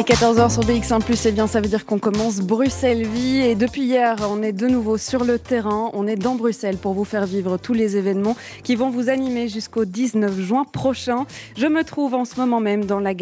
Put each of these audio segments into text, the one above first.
Et 14h sur BX1 ⁇ eh bien ça veut dire qu'on commence Bruxelles Vie. Et depuis hier, on est de nouveau sur le terrain. On est dans Bruxelles pour vous faire vivre tous les événements qui vont vous animer jusqu'au 19 juin prochain. Je me trouve en ce moment même dans la,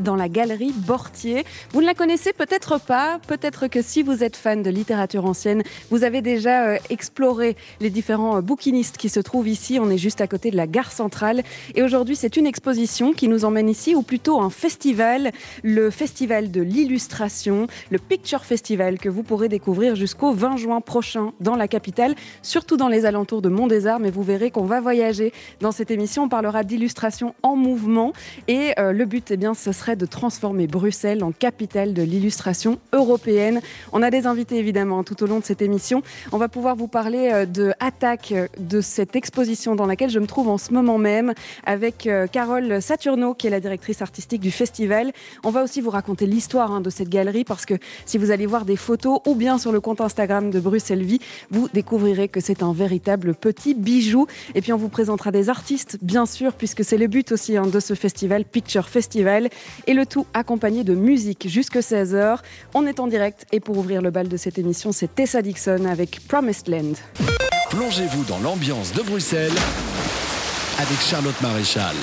dans la galerie Bortier. Vous ne la connaissez peut-être pas. Peut-être que si vous êtes fan de littérature ancienne, vous avez déjà euh, exploré les différents euh, bouquinistes qui se trouvent ici. On est juste à côté de la gare centrale. Et aujourd'hui, c'est une exposition qui nous emmène ici, ou plutôt un festival. Le festival Festival de l'illustration, le Picture Festival que vous pourrez découvrir jusqu'au 20 juin prochain dans la capitale, surtout dans les alentours de Mont des Arts. Mais vous verrez qu'on va voyager dans cette émission. On parlera d'illustration en mouvement et euh, le but, eh bien, ce serait de transformer Bruxelles en capitale de l'illustration européenne. On a des invités évidemment tout au long de cette émission. On va pouvoir vous parler euh, de Attaque, de cette exposition dans laquelle je me trouve en ce moment même avec euh, Carole Saturno qui est la directrice artistique du festival. On va aussi vous raconter l'histoire hein, de cette galerie parce que si vous allez voir des photos ou bien sur le compte Instagram de Bruxelles Vie, vous découvrirez que c'est un véritable petit bijou. Et puis on vous présentera des artistes, bien sûr, puisque c'est le but aussi hein, de ce festival, Picture Festival, et le tout accompagné de musique jusque 16h. On est en direct et pour ouvrir le bal de cette émission, c'est Tessa Dixon avec Promised Land. Plongez-vous dans l'ambiance de Bruxelles avec Charlotte Maréchal.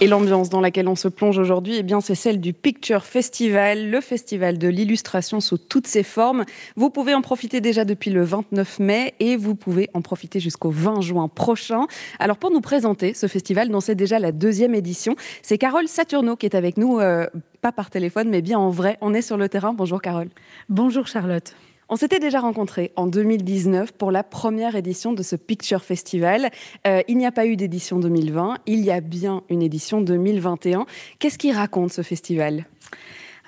Et l'ambiance dans laquelle on se plonge aujourd'hui, eh bien, c'est celle du Picture Festival, le festival de l'illustration sous toutes ses formes. Vous pouvez en profiter déjà depuis le 29 mai et vous pouvez en profiter jusqu'au 20 juin prochain. Alors, pour nous présenter ce festival, dont c'est déjà la deuxième édition, c'est Carole Saturno qui est avec nous, euh, pas par téléphone, mais bien en vrai. On est sur le terrain. Bonjour, Carole. Bonjour, Charlotte. On s'était déjà rencontrés en 2019 pour la première édition de ce Picture Festival. Euh, il n'y a pas eu d'édition 2020, il y a bien une édition 2021. Qu'est-ce qui raconte ce festival?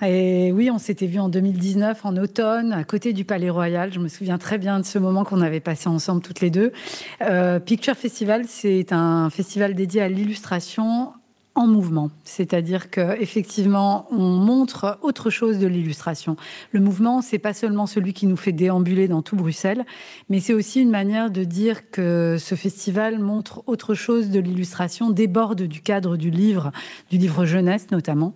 Et oui, on s'était vu en 2019, en automne, à côté du Palais Royal. Je me souviens très bien de ce moment qu'on avait passé ensemble toutes les deux. Euh, Picture Festival, c'est un festival dédié à l'illustration en mouvement, c'est-à-dire que effectivement, on montre autre chose de l'illustration. Le mouvement, c'est pas seulement celui qui nous fait déambuler dans tout Bruxelles, mais c'est aussi une manière de dire que ce festival montre autre chose de l'illustration, déborde du cadre du livre, du livre jeunesse notamment,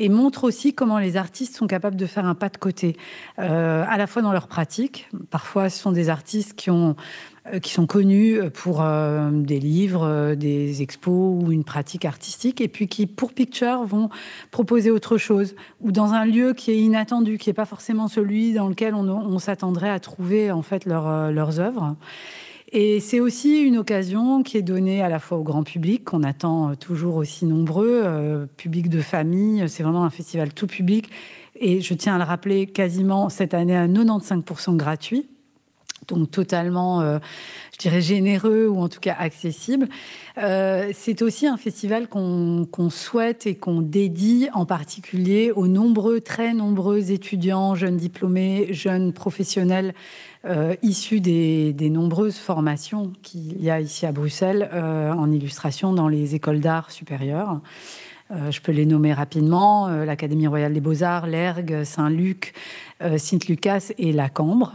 et montre aussi comment les artistes sont capables de faire un pas de côté, euh, à la fois dans leur pratique. Parfois, ce sont des artistes qui ont qui sont connus pour euh, des livres, euh, des expos ou une pratique artistique, et puis qui, pour Picture, vont proposer autre chose, ou dans un lieu qui est inattendu, qui n'est pas forcément celui dans lequel on, s'attendrait à trouver en fait leurs œuvres. Et c'est aussi une occasion qui est donnée à la fois au grand public, qu'on attend toujours aussi nombreux, public de famille, c'est vraiment un festival tout public, et je tiens à le rappeler, quasiment cette année à 95% gratuit donc totalement, euh, je dirais, généreux ou en tout cas accessible. Euh, c'est aussi un festival qu'on souhaite et qu'on dédie en particulier aux nombreux, très nombreux étudiants, jeunes diplômés, jeunes professionnels euh, issus des, nombreuses formations qu'il y a ici à Bruxelles en illustration dans les écoles d'art supérieures. je peux les nommer rapidement l'Académie royale des beaux-arts, l'ERG, Saint-Luc, euh, Sint-Lucas et la Cambre.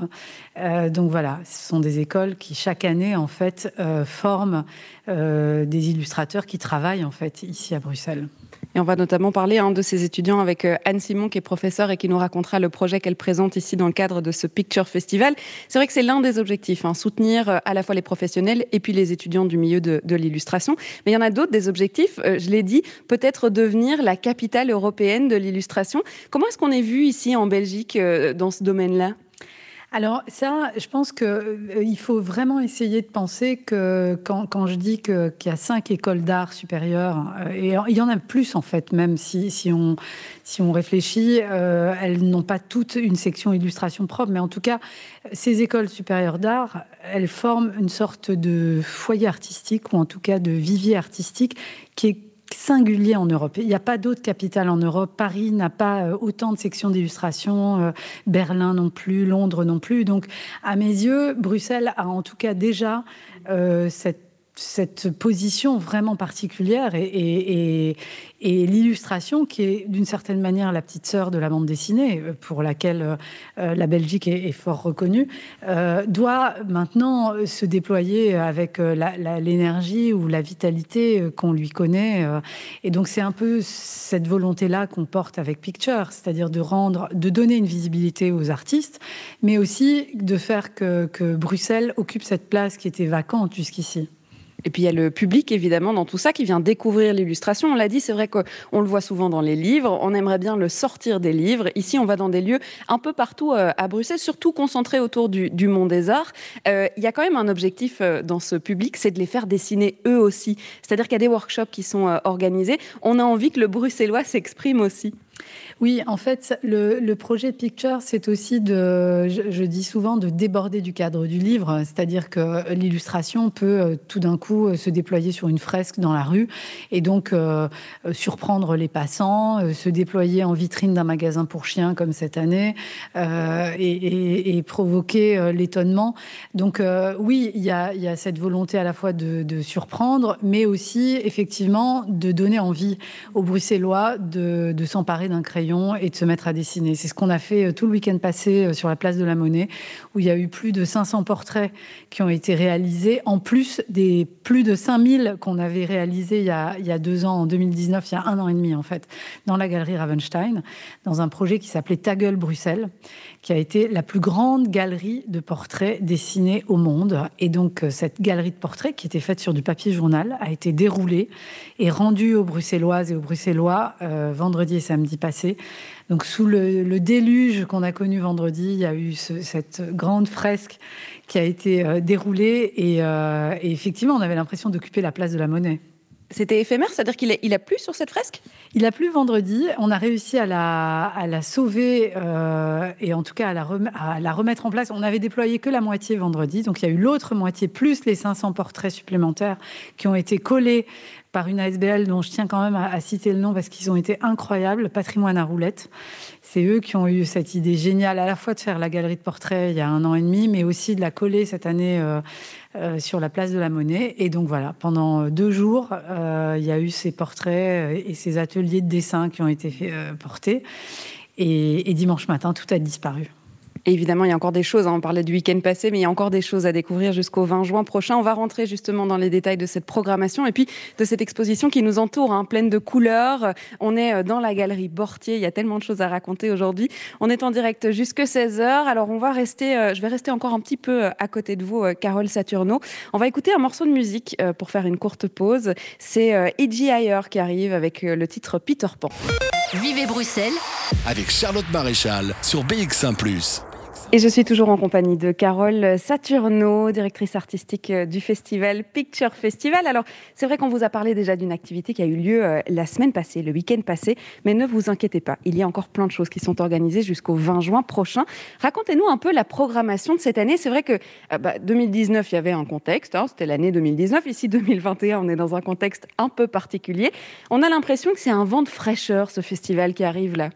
Euh, donc voilà, ce sont des écoles qui chaque année en fait euh, forment des illustrateurs qui travaillent en fait ici à Bruxelles. Et on va notamment parler hein, de ces étudiants avec Anne Simon, qui est professeure et qui nous racontera le projet qu'elle présente ici dans le cadre de ce Picture Festival. C'est vrai que c'est l'un des objectifs, hein, soutenir à la fois les professionnels et puis les étudiants du milieu de, l'illustration. Mais il y en a d'autres, des objectifs, je l'ai dit, peut-être devenir la capitale européenne de l'illustration. Comment est-ce qu'on est vu ici en Belgique dans ce domaine-là? Alors ça, je pense qu'il euh, faut vraiment essayer de penser que quand, je dis qu'il y a cinq écoles d'art supérieures, euh, et il y en a plus en fait, même si, si, on, si on réfléchit, elles n'ont pas toutes une section illustration propre, mais en tout cas, ces écoles supérieures d'art, elles forment une sorte de foyer artistique, ou en tout cas de vivier artistique, qui est singulier en Europe. Il n'y a pas d'autre capitale en Europe. Paris n'a pas euh, autant de sections d'illustration, euh, Berlin non plus, Londres non plus. Donc, à mes yeux, Bruxelles a en tout cas déjà euh, cette cette position vraiment particulière et, l'illustration qui est d'une certaine manière la petite sœur de la bande dessinée, euh, pour laquelle euh, euh, la Belgique est, fort reconnue, doit maintenant se déployer avec l'énergie ou la vitalité qu'on lui connaît. Et donc c'est un peu cette volonté-là qu'on porte avec Picture, c'est-à-dire de rendre, de donner une visibilité aux artistes, mais aussi de faire que Bruxelles occupe cette place qui était vacante jusqu'ici. Et puis il y a le public évidemment dans tout ça qui vient découvrir l'illustration. On l'a dit, c'est vrai qu'on le voit souvent dans les livres. On aimerait bien le sortir des livres. Ici, on va dans des lieux un peu partout euh, à Bruxelles, surtout concentrés autour du, monde des arts. Euh, il y a quand même un objectif euh, dans ce public, c'est de les faire dessiner eux aussi. C'est-à-dire qu'il y a des workshops qui sont organisés. On a envie que le bruxellois s'exprime aussi. Oui, en fait, le, projet Picture, c'est aussi de, je, dis souvent, de déborder du cadre du livre. C'est-à-dire que l'illustration peut euh, tout d'un coup euh, se déployer sur une fresque dans la rue et donc euh, surprendre les passants, se déployer en vitrine d'un magasin pour chiens comme cette année et, provoquer l'étonnement. Donc oui, il y, a, cette volonté à la fois de, surprendre, mais aussi effectivement de donner envie aux Bruxellois de s'emparer d'un crayon et de se mettre à dessiner. C'est ce qu'on a fait euh, tout le week-end passé euh, sur la place de la Monnaie, où il y a eu plus de 500 portraits qui ont été réalisés, en plus des plus de 5000 qu'on avait réalisés il y, a, deux ans, en 2019, il y a un an et demi en fait, dans la galerie Ravenstein, dans un projet qui s'appelait Ta gueule Bruxelles, qui a été la plus grande galerie de portraits dessinés au monde. Et donc, euh, cette galerie de portraits, qui était faite sur du papier journal, a été déroulée et rendue aux Bruxelloises et aux Bruxellois vendredi et samedi passé. Donc, sous le, déluge qu'on a connu vendredi, il y a eu cette grande fresque qui a été euh, déroulée. Et, et effectivement, on avait l'impression d'occuper la place de la monnaie. C'était éphémère, c'est-à-dire qu'il a, il a plu sur cette fresque? Il a plu vendredi. On a réussi à la, à la sauver euh, et en tout cas à la, à la, remettre en place. On avait déployé que la moitié vendredi, donc il y a eu l'autre moitié plus les 500 portraits supplémentaires qui ont été collés par une ASBL dont je tiens quand même à, citer le nom parce qu'ils ont été incroyables, Patrimoine à roulettes. C'est eux qui ont eu cette idée géniale à la fois de faire la galerie de portraits il y a un an et demi, mais aussi de la coller cette année euh, euh, sur la place de la Monnaie. Et donc voilà, pendant deux jours, euh, il y a eu ces portraits et ces ateliers de dessin qui ont été portés. et dimanche matin, tout a disparu évidemment, il y a encore des choses, hein. on parlait du week-end passé, mais il y a encore des choses à découvrir jusqu'au 20 juin prochain. On va rentrer justement dans les détails de cette programmation et puis de cette exposition qui nous entoure, hein, pleine de couleurs. On est euh, dans la galerie Bortier, il y a tellement de choses à raconter aujourd'hui. On est en direct jusque 16h, alors on va rester, euh, je vais rester encore un petit peu euh, à côté de vous, Carole Saturno. On va écouter un morceau de musique pour faire une courte pause. C'est E.G. Ayer qui arrive avec le titre Peter Pan. Vivez Bruxelles avec Charlotte Maréchal sur BX1 ⁇ et je suis toujours en compagnie de Carole Saturno, directrice artistique du festival Picture Festival. Alors, c'est vrai qu'on vous a parlé déjà d'une activité qui a eu lieu euh, la semaine passée, le week-end passé, mais ne vous inquiétez pas, il y a encore plein de choses qui sont organisées jusqu'au 20 juin prochain. Racontez-nous un peu la programmation de cette année. C'est vrai que 2019, euh, bah, il y avait un contexte, hein, c'était l'année 2019. Ici, 2021, on est dans un contexte un peu particulier. On a l'impression que c'est un vent de fraîcheur, ce festival qui arrive là.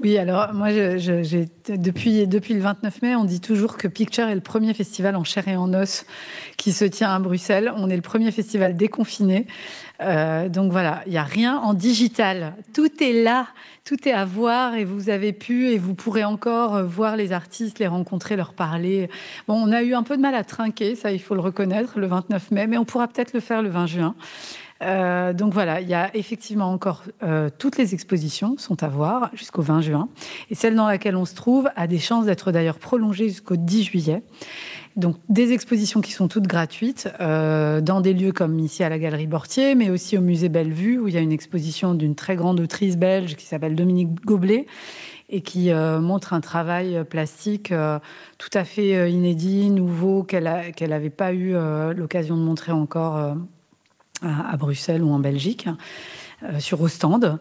Oui, alors moi, depuis, le 29 mai, on dit toujours que Picture est le premier festival en chair et en os qui se tient à Bruxelles. On est le premier festival déconfiné. Euh, donc voilà, il n'y a rien en digital. Tout est là, tout est à voir et vous avez pu et vous pourrez encore voir les artistes, les rencontrer, leur parler. Bon, on a eu un peu de mal à trinquer, ça il faut le reconnaître, le 29 mai, mais on pourra peut-être le faire le 20 juin. Euh, donc voilà, il y a effectivement encore euh, toutes les expositions sont à voir jusqu'au 20 juin. Et celle dans laquelle on se trouve a des chances d'être d'ailleurs prolongée jusqu'au 10 juillet. Donc des expositions qui sont toutes gratuites euh, dans des lieux comme ici à la Galerie Bortier, mais aussi au musée Bellevue où il y a une exposition d'une très grande autrice belge qui s'appelle Dominique Goblet et qui montre un travail plastique tout à fait inédit, nouveau, qu'elle n'avait pas eu l'occasion de montrer encore à, Bruxelles ou en Belgique, euh, sur Ostende.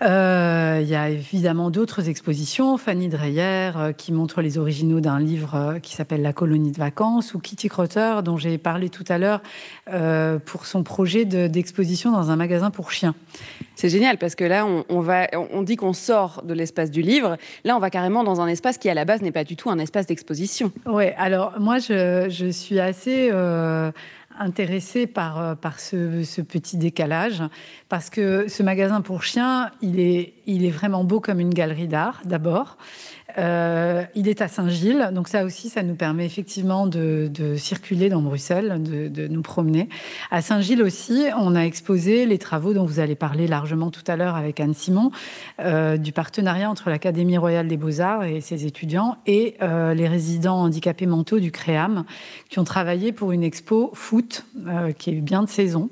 Euh, il y a évidemment d'autres expositions. Fanny Dreyer euh, qui montre les originaux d'un livre qui s'appelle La colonie de vacances ou Kitty Crotter dont j'ai parlé tout à l'heure pour son projet d'exposition dans un magasin pour chiens. C'est génial parce que là, on, va, on dit qu'on sort de l'espace du livre. Là, on va carrément dans un espace qui, à la base, n'est pas du tout un espace d'exposition. Oui, alors moi, je, je suis assez intéressé par, par ce, ce, petit décalage, parce que ce magasin pour chiens, il est, il est vraiment beau comme une galerie d'art, d'abord. Euh, il est à Saint-Gilles, donc ça aussi, ça nous permet effectivement de, circuler dans Bruxelles, de, nous promener. À Saint-Gilles aussi, on a exposé les travaux dont vous allez parler largement tout à l'heure avec Anne Simon, euh, du partenariat entre l'Académie royale des beaux-arts et ses étudiants et euh, les résidents handicapés mentaux du CREAM, qui ont travaillé pour une expo foot qui est bien de saison.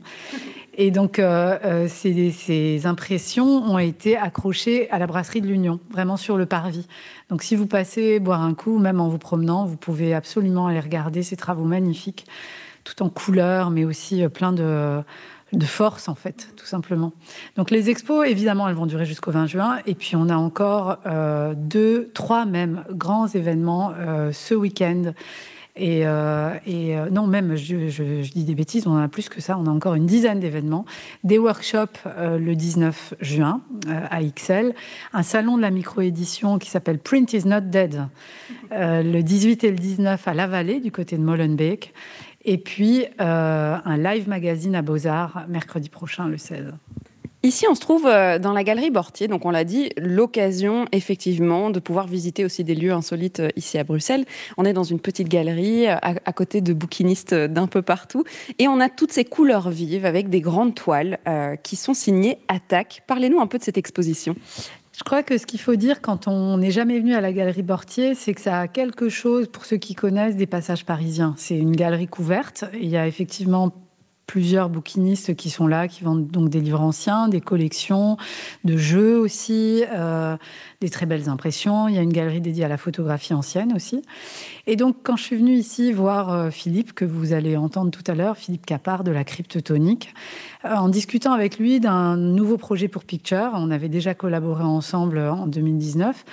Et donc, euh, euh, ces, impressions ont été accrochées à la brasserie de l'Union, vraiment sur le parvis. Donc, si vous passez boire un coup, même en vous promenant, vous pouvez absolument aller regarder ces travaux magnifiques, tout en couleurs, mais aussi euh, plein de, de force, en fait, tout simplement. Donc, les expos, évidemment, elles vont durer jusqu'au 20 juin. Et puis, on a encore deux, trois même grands événements ce week-end et, euh, euh, non, même, je, dis des bêtises, on en a plus que ça. On a encore une dizaine d'événements. Des workshops euh, le 19 juin à XL. Un salon de la micro-édition qui s'appelle Print is not dead le 18 et le 19 à La Vallée, du côté de Molenbeek. Et puis un live magazine à Beaux-Arts mercredi prochain, le 16. Ici, on se trouve euh, dans la galerie Bortier, donc on l'a dit, l'occasion effectivement de pouvoir visiter aussi des lieux insolites euh, ici à Bruxelles. On est dans une petite galerie euh, à, côté de bouquinistes d'un peu partout et on a toutes ces couleurs vives avec des grandes toiles qui sont signées Attaque. Parlez-nous un peu de cette exposition. Je crois que ce qu'il faut dire quand on n'est jamais venu à la galerie Bortier, c'est que ça a quelque chose, pour ceux qui connaissent, des passages parisiens. C'est une galerie couverte. Il y a effectivement plusieurs bouquinistes qui sont là, qui vendent donc des livres anciens, des collections de jeux aussi, euh, des très belles impressions. Il y a une galerie dédiée à la photographie ancienne aussi. Et donc, quand je suis venue ici voir euh, Philippe, que vous allez entendre tout à l'heure, Philippe Capard de la Cryptotonique, euh, en discutant avec lui d'un nouveau projet pour Picture, on avait déjà collaboré ensemble en 2019.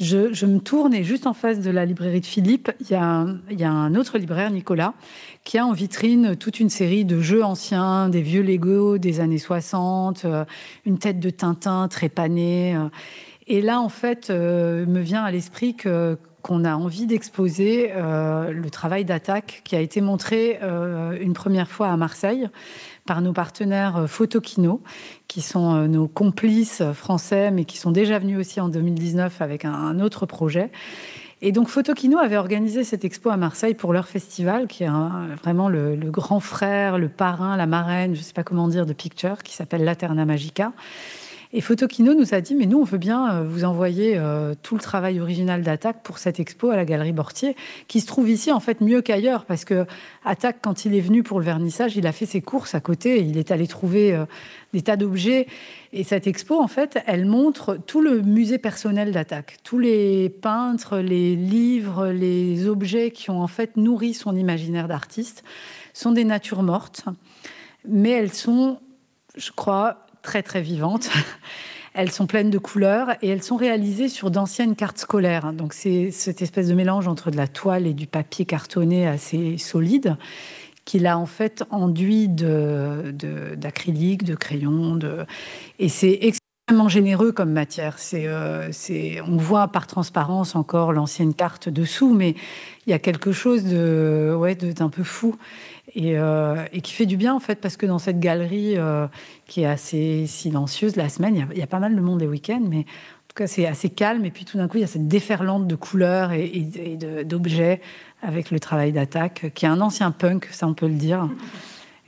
Je, me tourne et juste en face de la librairie de Philippe, il y a un autre libraire, Nicolas, qui a en vitrine toute une série de jeux anciens, des vieux Lego des années 60, euh, une tête de Tintin très. Euh. Et là, en fait, euh, me vient à l'esprit qu'on a envie d'exposer le travail d'attaque qui a été montré une première fois à Marseille par nos partenaires Photokino, qui sont nos complices français, mais qui sont déjà venus aussi en 2019 avec un autre projet. Et donc Photokino avait organisé cette expo à Marseille pour leur festival, qui est vraiment le, grand frère, le parrain, la marraine, je ne sais pas comment dire, de Picture, qui s'appelle Laterna Magica. Et Photokino nous a dit, mais nous, on veut bien euh, vous envoyer euh, tout le travail original d'Attaque pour cette expo à la Galerie Bortier, qui se trouve ici, en fait, mieux qu'ailleurs, parce que Attaque, quand il est venu pour le vernissage, il a fait ses courses à côté, il est allé trouver euh, des tas d'objets. Et cette expo, en fait, elle montre tout le musée personnel d'Attaque, tous les peintres, les livres, les objets qui ont en fait nourri son imaginaire d'artiste, sont des natures mortes, mais elles sont, je crois, très très vivantes. Elles sont pleines de couleurs et elles sont réalisées sur d'anciennes cartes scolaires. Donc c'est cette espèce de mélange entre de la toile et du papier cartonné assez solide qu'il a en fait enduit d'acrylique, de, crayon. De... Et c'est extrêmement généreux comme matière. C'est, euh, on voit par transparence encore l'ancienne carte dessous, mais il y a quelque chose de, ouais, d'un peu fou. Euh, et, qui fait du bien en fait parce que dans cette galerie euh, qui est assez silencieuse la semaine, il y, a, pas mal de monde les week-ends, mais en tout cas c'est assez calme et puis tout d'un coup il y a cette déferlante de couleurs et, d'objets avec le travail d'attaque qui est un ancien punk, ça on peut le dire,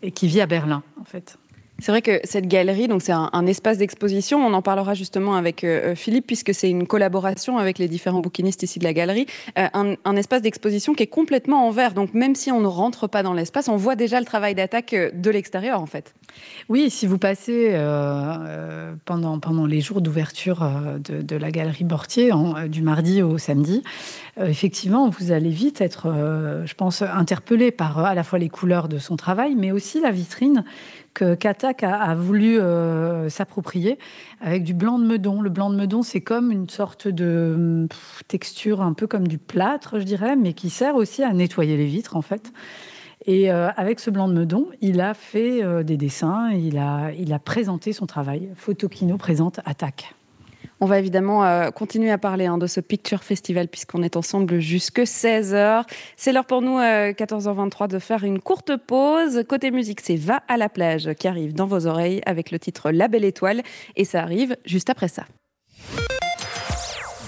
et qui vit à Berlin en fait. C'est vrai que cette galerie, donc c'est un, espace d'exposition. On en parlera justement avec euh, euh, Philippe puisque c'est une collaboration avec les différents bouquinistes ici de la galerie. Euh, un, espace d'exposition qui est complètement en verre. Donc même si on ne rentre pas dans l'espace, on voit déjà le travail d'attaque de l'extérieur en fait. Oui, si vous passez pendant, pendant les jours d'ouverture de, la galerie Bortier, du mardi au samedi, effectivement, vous allez vite être, je pense, interpellé par à la fois les couleurs de son travail, mais aussi la vitrine que Katak a, voulu euh, s'approprier avec du blanc de meudon. Le blanc de meudon, c'est comme une sorte de texture un peu comme du plâtre, je dirais, mais qui sert aussi à nettoyer les vitres, en fait. Et euh, avec ce blanc de meudon, il a fait euh, des dessins, il a, il a présenté son travail. Photokino présente Attaque. On va évidemment euh, continuer à parler hein, de ce Picture Festival puisqu'on est ensemble jusque 16h. C'est l'heure pour nous, 14h23, euh, de faire une courte pause. Côté musique, c'est Va à la plage qui arrive dans vos oreilles avec le titre La Belle Étoile et ça arrive juste après ça.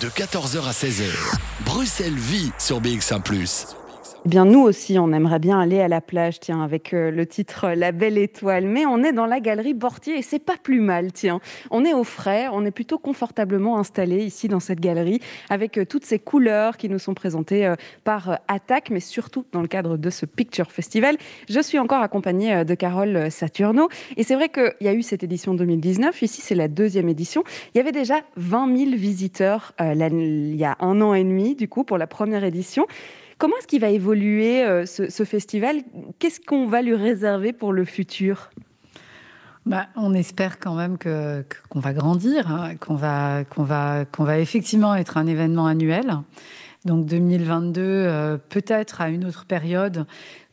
De 14h à 16h, Bruxelles vit sur BX1 ⁇ bien, nous aussi, on aimerait bien aller à la plage, tiens, avec euh, le titre La Belle Étoile. Mais on est dans la galerie Bortier et c'est pas plus mal, tiens. On est au frais, on est plutôt confortablement installé ici dans cette galerie avec euh, toutes ces couleurs qui nous sont présentées euh, par Attaque, mais surtout dans le cadre de ce Picture Festival. Je suis encore accompagnée de Carole Saturno et c'est vrai qu'il y a eu cette édition 2019. Ici, c'est la deuxième édition. Il y avait déjà 20 000 visiteurs il y a un an et demi, du coup, pour la première édition. Comment est-ce qu'il va évoluer euh, ce, festival? Qu'est-ce qu'on va lui réserver pour le futur? Bah, on espère quand même que, qu'on va grandir, hein, qu'on va, effectivement être un événement annuel. Donc 2022, euh, peut-être à une autre période,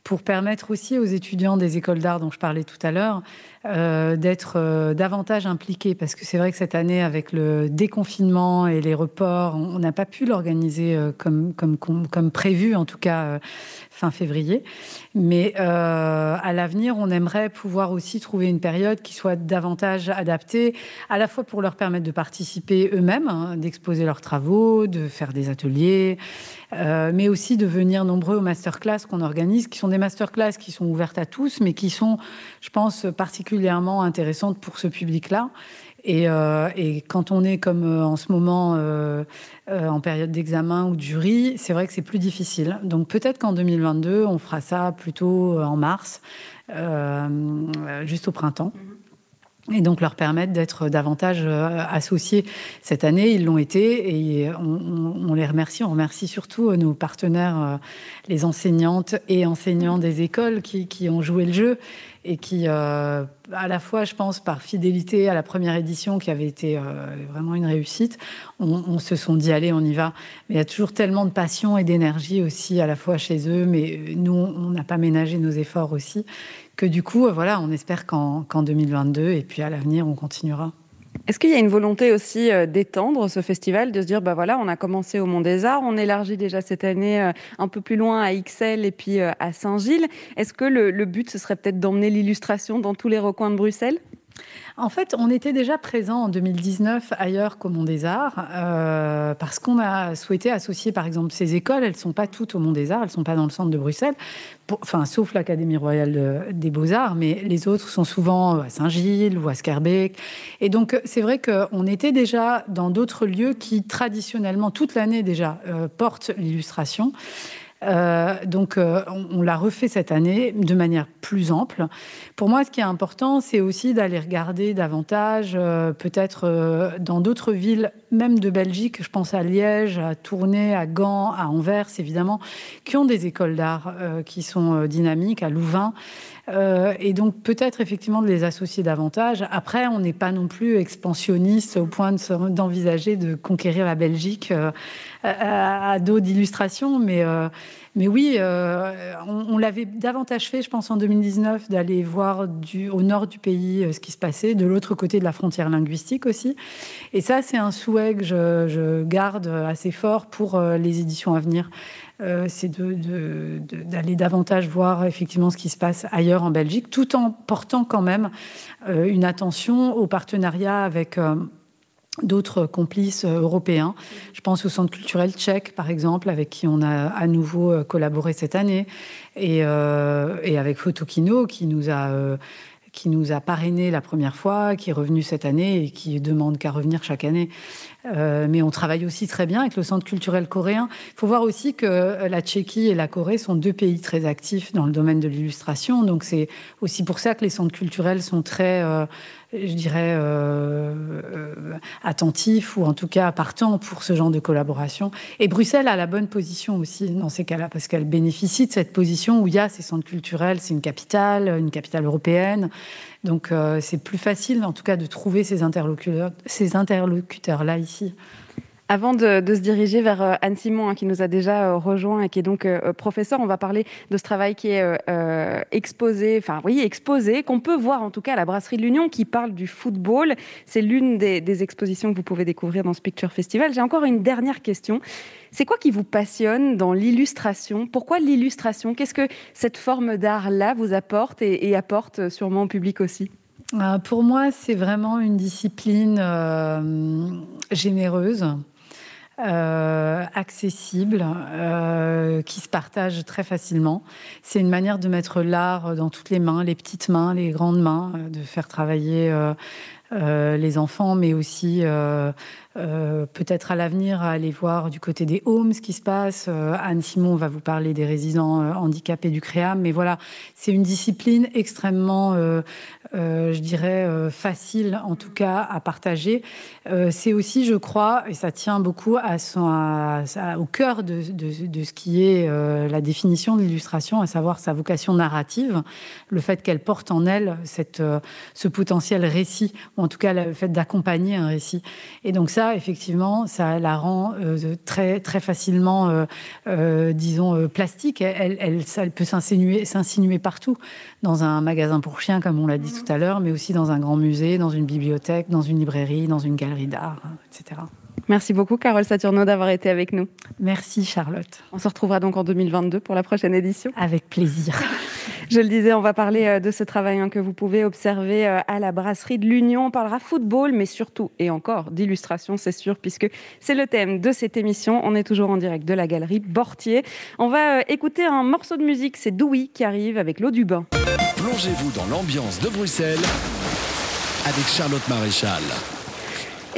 pour permettre aussi aux étudiants des écoles d'art dont je parlais tout à l'heure euh, d'être euh, davantage impliqués parce que c'est vrai que cette année avec le déconfinement et les reports, on n'a pas pu l'organiser euh, comme, comme, comme, prévu en tout cas fin février. Mais à l'avenir, on aimerait pouvoir aussi trouver une période qui soit davantage adaptée à la fois pour leur permettre de participer eux-mêmes, hein, d'exposer leurs travaux, de faire des ateliers, mais aussi de venir nombreux aux masterclass qu'on organise, qui sont des masterclass qui sont ouvertes à tous, mais qui sont, je pense, particulièrement intéressante pour ce public-là. Et, euh, quand on est comme euh, en ce moment euh, en période d'examen ou de jury, c'est vrai que c'est plus difficile. Donc peut-être qu'en 2022, on fera ça plutôt en mars, juste au printemps. Et donc leur permettre d'être davantage associés. Cette année, ils l'ont été et on, les remercie. On remercie surtout nos partenaires, les enseignantes et enseignants des écoles qui ont joué le jeu et qui, euh, à la fois, je pense, par fidélité à la première édition qui avait été euh, vraiment une réussite, on, se sont dit allez, on y va. Mais il y a toujours tellement de passion et d'énergie aussi à la fois chez eux, mais nous, on n'a pas ménagé nos efforts aussi, que du coup, voilà, on espère qu'en 2022 et puis à l'avenir, on continuera. Est-ce qu'il y a une volonté aussi euh, d'étendre ce festival, de se dire, bah voilà, on a commencé au Mont des Arts, on élargit déjà cette année euh, un peu plus loin à Ixelles et puis euh, à Saint-Gilles. Est-ce que le, le but, ce serait peut-être d'emmener l'illustration dans tous les recoins de Bruxelles? En fait, on était déjà présent en 2019 ailleurs qu'au Mont des Arts, euh, parce qu'on a souhaité associer, par exemple, ces écoles. Elles ne sont pas toutes au Mont des Arts, elles ne sont pas dans le centre de Bruxelles, enfin, sauf l'Académie royale des beaux-arts, mais les autres sont souvent à Saint-Gilles ou à Scarbeck. Et donc, c'est vrai qu'on était déjà dans d'autres lieux qui, traditionnellement, toute l'année déjà, euh, portent l'illustration. Euh, donc, euh, on, l'a refait cette année de manière plus ample. Pour moi, ce qui est important, c'est aussi d'aller regarder davantage, euh, peut-être dans d'autres villes, même de Belgique. Je pense à Liège, à Tournai, à Gand, à Anvers, évidemment, qui ont des écoles d'art qui sont dynamiques, à Louvain. Et donc peut-être effectivement de les associer davantage. Après, on n'est pas non plus expansionniste au point d'envisager de, conquérir la Belgique à, dos d'illustration, mais, euh, mais oui, euh, on, l'avait davantage fait, je pense, en 2019, d'aller voir au nord du pays euh, ce qui se passait, de l'autre côté de la frontière linguistique aussi. Et ça, c'est un souhait que je, garde assez fort pour les éditions à venir. C'est d'aller davantage voir effectivement ce qui se passe ailleurs en Belgique, tout en portant quand même une attention au partenariat avec d'autres complices euh, européens. Je pense au Centre culturel tchèque, par exemple, avec qui on a à nouveau euh, collaboré cette année, et, euh, et avec Photokino, qui nous a... qui nous a parrainé la première fois, qui est revenu cette année et qui demande qu'à revenir chaque année. mais on travaille aussi très bien avec le Centre culturel coréen. Il faut voir aussi que la Tchéquie et la Corée sont deux pays très actifs dans le domaine de l'illustration. Donc c'est aussi pour ça que les centres culturels sont très je dirais, euh, euh, attentif ou en tout cas partant pour ce genre de collaboration. Et Bruxelles a la bonne position aussi dans ces cas-là, parce qu'elle bénéficie de cette position où il y a ces centres culturels, c'est une capitale, une capitale européenne. Donc euh, c'est plus facile en tout cas de trouver ces interlocuteurs, ces interlocuteurs-là ici. Avant de, se diriger vers euh, Anne Simon, hein, qui nous a déjà euh, rejoint et qui est donc euh, professeur, on va parler de ce travail qui est exposé, enfin oui, exposé, qu'on peut voir en tout cas à la Brasserie de l'Union, qui parle du football. C'est l'une des, expositions que vous pouvez découvrir dans ce Picture Festival. J'ai encore une dernière question. C'est quoi qui vous passionne dans l'illustration? Pourquoi l'illustration? Qu'est-ce que cette forme d'art-là vous apporte et, et apporte sûrement au public aussi? Pour moi, c'est vraiment une discipline généreuse. Euh, accessible, euh, qui se partage très facilement. C'est une manière de mettre l'art dans toutes les mains, les petites mains, les grandes mains, euh, de faire travailler les enfants, mais aussi peut-être à l'avenir aller voir du côté des homes ce qui se passe. Anne Simon va vous parler des résidents handicapés du CREAM, mais voilà, c'est une discipline extrêmement euh, je dirais, euh, facile en tout cas à partager. Euh, c'est aussi, je crois, et ça tient beaucoup à son, au cœur de, de, ce qui est la définition de l'illustration, à savoir sa vocation narrative, le fait qu'elle porte en elle cette, ce potentiel récit, ou en tout cas le fait d'accompagner un récit. Et donc ça, effectivement, ça la rend très, très facilement, disons, plastique. Elle, elle, elle peut s'insinuer partout, dans un magasin pour chiens, comme on l'a dit tout à l'heure, mais aussi dans un grand musée, dans une bibliothèque, dans une librairie, dans une galerie d'art, etc. Merci beaucoup, Carole Saturno, d'avoir été avec nous. Merci, Charlotte. On se retrouvera donc en 2022 pour la prochaine édition. Avec plaisir. Je le disais, on va parler euh, de ce travail hein, que vous pouvez observer euh, à la brasserie de l'Union. On parlera football, mais surtout et encore d'illustration, c'est sûr, puisque c'est le thème de cette émission. On est toujours en direct de la galerie Bortier. On va euh, écouter un morceau de musique, c'est Doui qui arrive avec l'eau du bain. Plongez-vous dans l'ambiance de Bruxelles avec Charlotte Maréchal.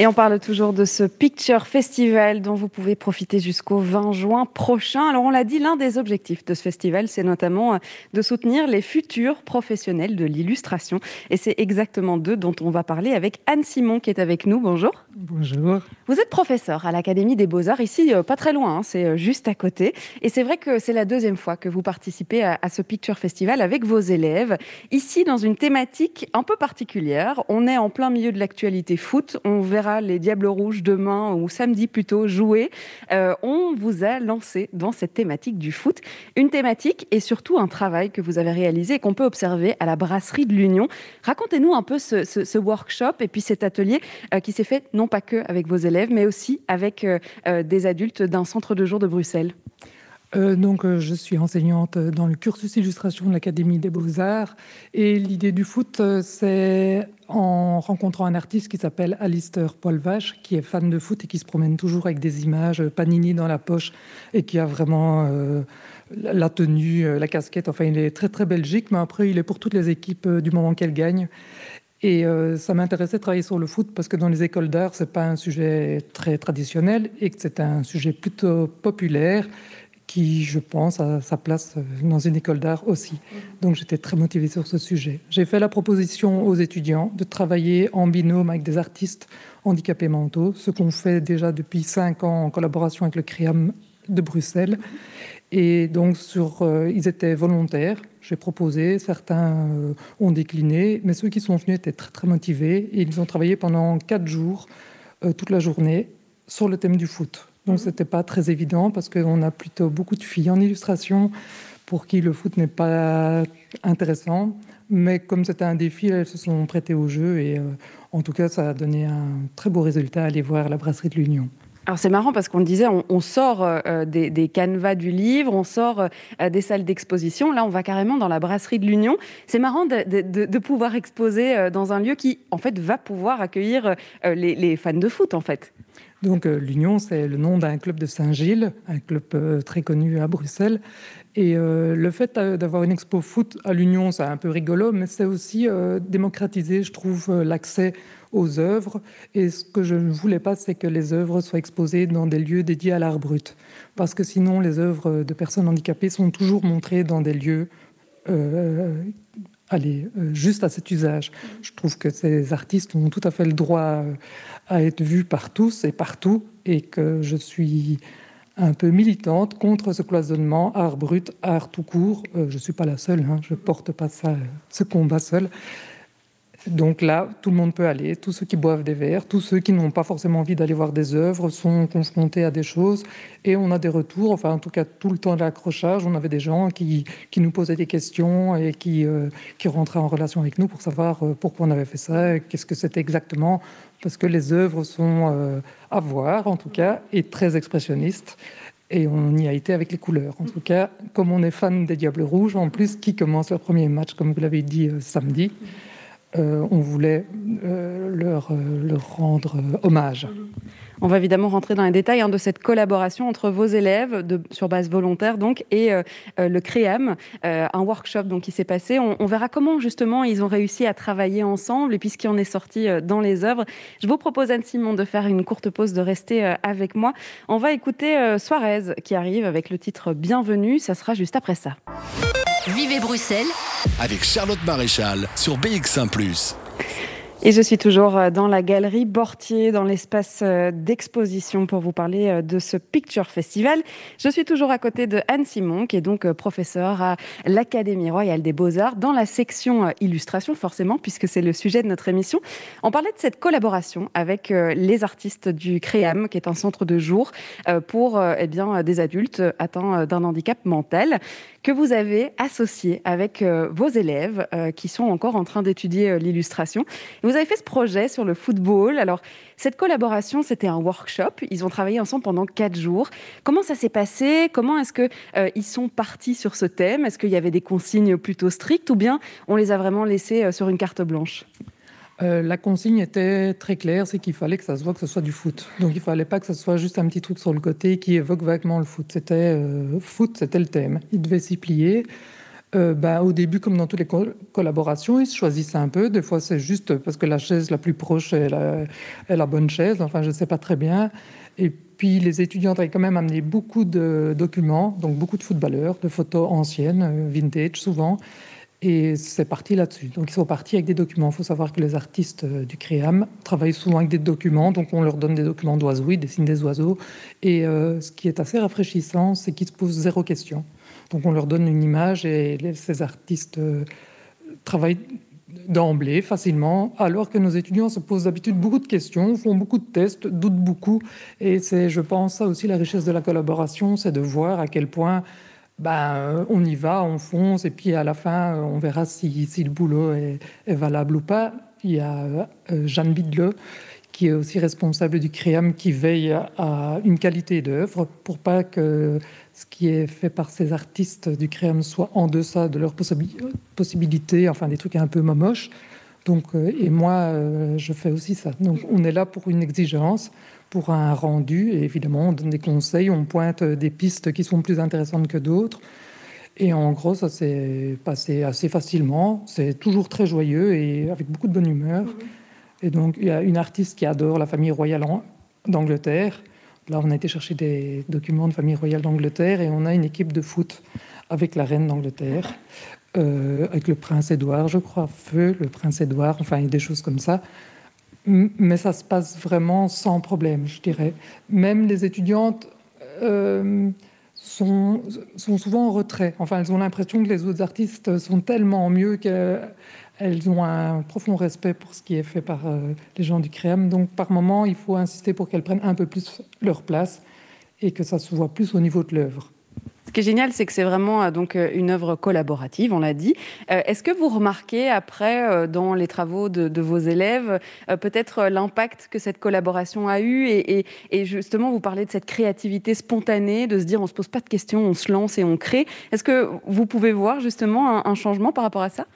Et on parle toujours de ce Picture Festival dont vous pouvez profiter jusqu'au 20 juin prochain. Alors on l'a dit, l'un des objectifs de ce festival, c'est notamment euh, de soutenir les futurs professionnels de l'illustration. Et c'est exactement d'eux dont on va parler avec Anne Simon qui est avec nous. Bonjour. Bonjour. Vous êtes professeur à l'Académie des Beaux-Arts, ici euh, pas très loin, hein, c'est euh, juste à côté. Et c'est vrai que c'est la deuxième fois que vous participez à, à ce Picture Festival avec vos élèves. Ici, dans une thématique un peu particulière, on est en plein milieu de l'actualité foot. On verra les Diables Rouges demain ou samedi plutôt jouer, euh, on vous a lancé dans cette thématique du foot. Une thématique et surtout un travail que vous avez réalisé et qu'on peut observer à la brasserie de l'Union. Racontez-nous un peu ce, workshop et puis cet atelier euh, qui s'est fait non pas que avec vos élèves, mais aussi avec euh, des adultes d'un centre de jour de Bruxelles. Euh, donc, euh, je suis enseignante dans le cursus illustration de l'Académie des Beaux-Arts. Et l'idée du foot, euh, c'est en rencontrant un artiste qui s'appelle Alistair Paul Vache, qui est fan de foot et qui se promène toujours avec des images Panini dans la poche et qui a vraiment la tenue, la casquette. Enfin, il est très, très belgique, mais après, il est pour toutes les équipes du moment qu'elle gagne. Et ça m'intéressait de travailler sur le foot parce que dans les écoles d'art, c'est pas un sujet très traditionnel et que c'est un sujet plutôt populaire qui, je pense, a sa place euh, dans une école d'art aussi. Donc j'étais très motivée sur ce sujet. J'ai fait la proposition aux étudiants de travailler en binôme avec des artistes handicapés mentaux, ce qu'on fait déjà depuis cinq ans en collaboration avec le CRIAM de Bruxelles. Et donc, sur, euh, ils étaient volontaires. J'ai proposé, certains euh, ont décliné, mais ceux qui sont venus étaient très, très motivés. Et ils ont travaillé pendant quatre jours, toute la journée, sur le thème du foot. Donc c'était pas très évident parce qu'on a plutôt beaucoup de filles en illustration pour qui le foot n'est pas intéressant. Mais comme c'était un défi, elles se sont prêtées au jeu et euh, en tout cas, ça a donné un très beau résultat à aller voir la brasserie de l'Union. Alors c'est marrant parce qu'on disait, on, sort euh, des, des, canevas du livre, on sort euh, des salles d'exposition. Là, on va carrément dans la brasserie de l'Union. C'est marrant de, de, pouvoir exposer dans un lieu qui, en fait, va pouvoir accueillir les, les, fans de foot, en fait. Donc euh, l'Union, c'est le nom d'un club de Saint-Gilles, un club euh, très connu à Bruxelles. Et euh, le fait d'avoir une expo foot à l'Union, c'est un peu rigolo, mais c'est aussi démocratiser, je trouve, l'accès aux œuvres. Et ce que je ne voulais pas, c'est que les œuvres soient exposées dans des lieux dédiés à l'art brut. Parce que sinon, les œuvres de personnes handicapées sont toujours montrées dans des lieux allez, juste à cet usage. Je trouve que ces artistes ont tout à fait le droit à être vue par tous et partout, et que je suis un peu militante contre ce cloisonnement art brut, art tout court. Euh, je ne suis pas la seule, hein, je ne porte pas ça, ce combat seul. Donc là, tout le monde peut aller, tous ceux qui boivent des verres, tous ceux qui n'ont pas forcément envie d'aller voir des œuvres sont confrontés à des choses et on a des retours, enfin en tout cas tout le temps de l'accrochage, on avait des gens qui, qui nous posaient des questions et qui, euh, qui rentraient en relation avec nous pour savoir euh, pourquoi on avait fait ça, qu'est-ce que c'était exactement, parce que les œuvres sont euh, à voir en tout cas et très expressionnistes. Et on y a été avec les couleurs. En tout cas, comme on est fan des Diables Rouges, en plus, qui commence leur premier match, comme vous l'avez dit, samedi. Euh, on voulait euh, leur, euh, leur, rendre hommage. On va évidemment rentrer dans les détails hein, de cette collaboration entre vos élèves, sur base volontaire donc, et le CREAM, un workshop donc, qui s'est passé. On, verra comment justement ils ont réussi à travailler ensemble et puis ce qui en est sorti dans les œuvres. Je vous propose Anne-Simon de faire une courte pause, de rester avec moi. On va écouter Suarez qui arrive avec le titre Bienvenue. Ça sera juste après ça. Vivez Bruxelles. Avec Charlotte Maréchal sur BX1 ⁇ et je suis toujours euh, dans la galerie Bortier, dans l'espace euh, d'exposition pour vous parler euh, de ce Picture Festival. Je suis toujours à côté de Anne Simon, qui est donc professeure à l'Académie royale des beaux-arts, dans la section illustration, forcément, puisque c'est le sujet de notre émission. On parlait de cette collaboration avec les artistes du CREAM, qui est un centre de jour pour eh bien, des adultes atteints d'un handicap mental que vous avez associé avec vos élèves qui sont encore en train d'étudier l'illustration. Vous avez fait ce projet sur le football. Alors, cette collaboration, c'était un workshop. Ils ont travaillé ensemble pendant quatre jours. Comment ça s'est passé? Comment est-ce qu'ils ils sont partis sur ce thème? Est-ce qu'il y avait des consignes plutôt strictes ou bien on les a vraiment laissés sur une carte blanche? Euh, la consigne était très claire, c'est qu'il fallait que ça se voit que ce soit du foot. Donc il fallait pas que ce soit juste un petit truc sur le côté qui évoque vaguement le foot. C'était euh, foot, c'était le thème. Il devait s'y plier. Euh, bah, au début, comme dans toutes les collaborations, ils se choisissaient un peu. Des fois, c'est juste parce que la chaise la plus proche est la, bonne chaise. Enfin, je ne sais pas très bien. Et puis, les étudiants avaient quand même amené beaucoup de documents, donc beaucoup de footballeurs, de photos anciennes, vintage souvent. Et c'est parti là-dessus. Donc ils sont partis avec des documents. Il faut savoir que les artistes euh, du CREAM travaillent souvent avec des documents. Donc on leur donne des documents d'oiseaux, ils dessinent des oiseaux. Et euh, ce qui est assez rafraîchissant, c'est qu'ils se posent zéro question. Donc on leur donne une image et ces artistes euh, travaillent d'emblée, facilement, alors que nos étudiants se posent d'habitude beaucoup de questions, font beaucoup de tests, doutent beaucoup. Et c'est, je pense, ça aussi la richesse de la collaboration, c'est de voir à quel point ben, euh, on y va, on fonce, et puis à la fin, euh, on verra si, le boulot est, valable ou pas. Il y a Jeanne Bidle, qui est aussi responsable du CREAM, qui veille à une qualité d'œuvre pour pas que ce qui est fait par ces artistes du CREAM soit en deçà de leurs possibilités, enfin des trucs un peu momoches. Donc, et moi, je fais aussi ça. Donc, on est là pour une exigence pour un rendu. Et évidemment, on donne des conseils, on pointe des pistes qui sont plus intéressantes que d'autres. Et en gros, ça s'est passé assez facilement. C'est toujours très joyeux et avec beaucoup de bonne humeur. Mhm. Et donc, il y a une artiste qui adore la famille royale d'Angleterre. Là, on a été chercher des documents de famille royale d'Angleterre et on a une équipe de foot avec la reine d'Angleterre, euh, avec le prince Édouard, je crois, Feu, le prince Édouard, enfin, des choses comme ça mais ça se passe vraiment sans problème, je dirais. Même les étudiantes euh, sont, sont, souvent en retrait. Enfin, elles ont l'impression que les autres artistes sont tellement mieux qu'elles ont un profond respect pour ce qui est fait par euh, les gens du CREAM. Donc, par moment, il faut insister pour qu'elles prennent un peu plus leur place et que ça se voit plus au niveau de l'œuvre. Ce qui est génial, c'est que c'est vraiment euh, donc euh, une œuvre collaborative, on l'a dit. Est-ce que vous remarquez après, dans les travaux de, vos élèves, peut-être l'impact que cette collaboration a eu et, justement, vous parlez de cette créativité spontanée, de se dire on se pose pas de questions, on se lance et on crée. Est-ce que vous pouvez voir justement un, changement par rapport à ça?